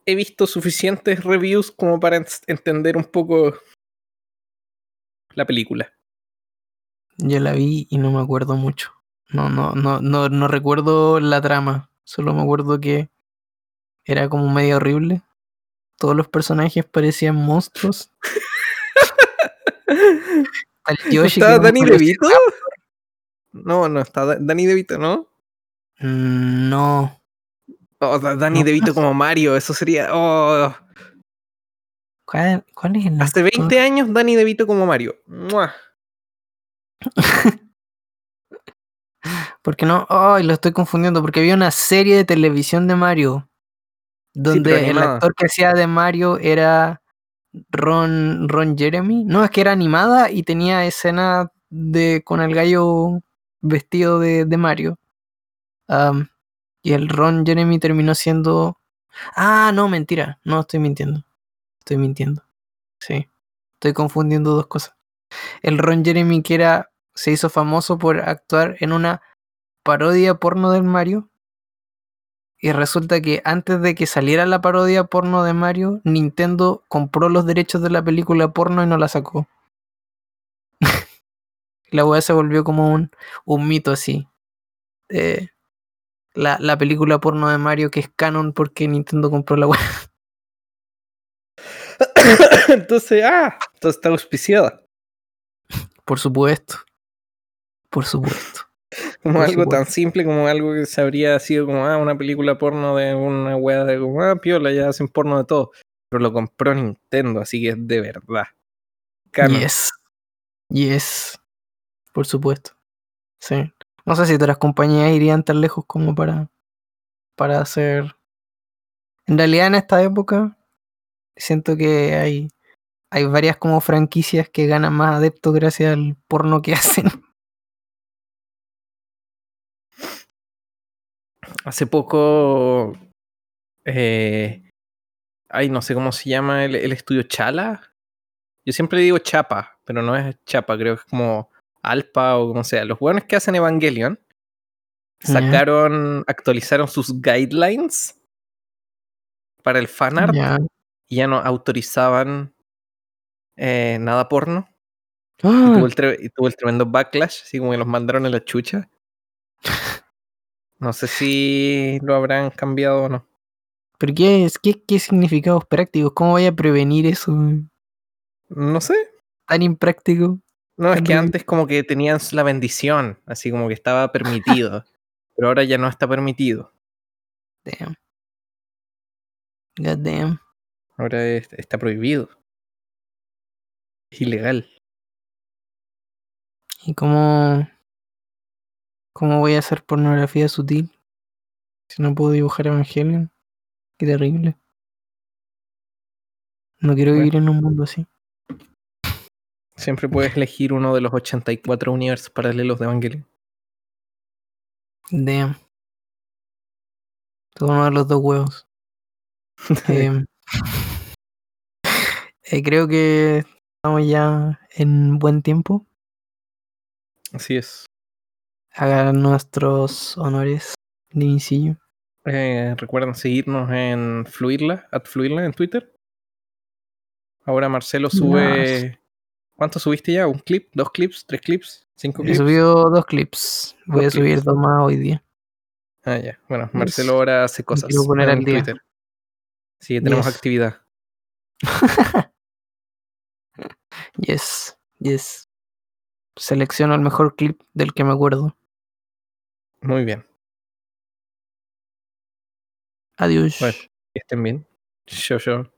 he visto suficientes reviews como para ent- entender un poco la película. Yo la vi y no me acuerdo mucho. No, no, no, no, no recuerdo la trama. Solo me acuerdo que era como medio horrible. Todos los personajes parecían monstruos. Al ¿No Yoshi estaba Danny DeVito? No, no está Da- Danny DeVito, ¿no? Mm, No. Oh, Da- Danny No. DeVito como Mario, eso sería. Oh, ¿Cuál, cuál es el hace actor? 20 años Danny DeVito como Mario. Porque no, ay, lo estoy confundiendo porque había una serie de televisión de Mario donde el animada. actor que hacía de Mario era Ron, Ron Jeremy. No, es que era animada y tenía escena de con el gallo vestido de, de Mario. Y el Ron Jeremy terminó siendo. Ah, no, mentira. No, estoy mintiendo. Estoy mintiendo. Sí. Estoy confundiendo dos cosas. El Ron Jeremy que era. se hizo famoso por actuar en una parodia porno del Mario. Y resulta que antes de que saliera la parodia porno de Mario, Nintendo compró los derechos de la película porno y no la sacó. la weá se volvió como un, un mito así. Eh, la, la película porno de Mario que es canon porque Nintendo compró la weá. entonces, ah, entonces está auspiciada. Por supuesto. Por supuesto. Como Por algo tan simple como algo que se habría sido como ah, una película porno de una wea de como ah, piola, ya hacen porno de todo. Pero lo compró Nintendo, así que es de verdad. Canon. Yes. Yes. Por supuesto. Sí. No sé si otras compañías irían tan lejos como para, para hacer. En realidad, en esta época, siento que hay, hay varias como franquicias que ganan más adeptos gracias al porno que hacen. Hace poco. Eh, ay, no sé cómo se llama el, el estudio Chala. Yo siempre digo chapa, pero no es chapa, creo que es como alpa o como sea. Los buenos que hacen Evangelion sacaron, actualizaron sus guidelines para el fanart Ya. y ya no autorizaban eh, nada porno. Y ¡Ah! tuvo, el tre- y tuvo el tremendo backlash, así como que los mandaron a la chucha. No sé si lo habrán cambiado o no. ¿Pero qué, es, qué, qué significados prácticos? ¿Cómo voy a prevenir eso? No sé. Tan impráctico. No, es que antes como que tenían la bendición, así como que estaba permitido. pero ahora ya no está permitido. Damn. God damn. Ahora es- está prohibido. Es ilegal. ¿Y cómo, cómo voy a hacer pornografía sutil? Si no puedo dibujar Evangelion. Qué terrible. No quiero Bueno. vivir en un mundo así. Siempre puedes elegir uno de los 84 universos paralelos de Evangelion. Damn. Todo uno de los dos huevos. Em, eh, creo que estamos ya en buen tiempo. Así es. Hagan nuestros honores de vincillo. Eh, recuerden seguirnos en Fluirla, at Fluirla en Twitter. Ahora Marcelo sube. ¿Cuánto subiste ya? ¿Un clip? ¿Dos clips? ¿Tres clips? ¿Cinco He clips? subido dos clips. Voy a subir dos más hoy día. Ah, ya. Bueno. Marcelo ahora hace cosas quiero poner en al día. Twitter. Sí, tenemos Yes. actividad. Yes, yes. Selecciono el mejor clip del que me acuerdo. Muy bien. Adiós. Que estén bien. Yo, yo.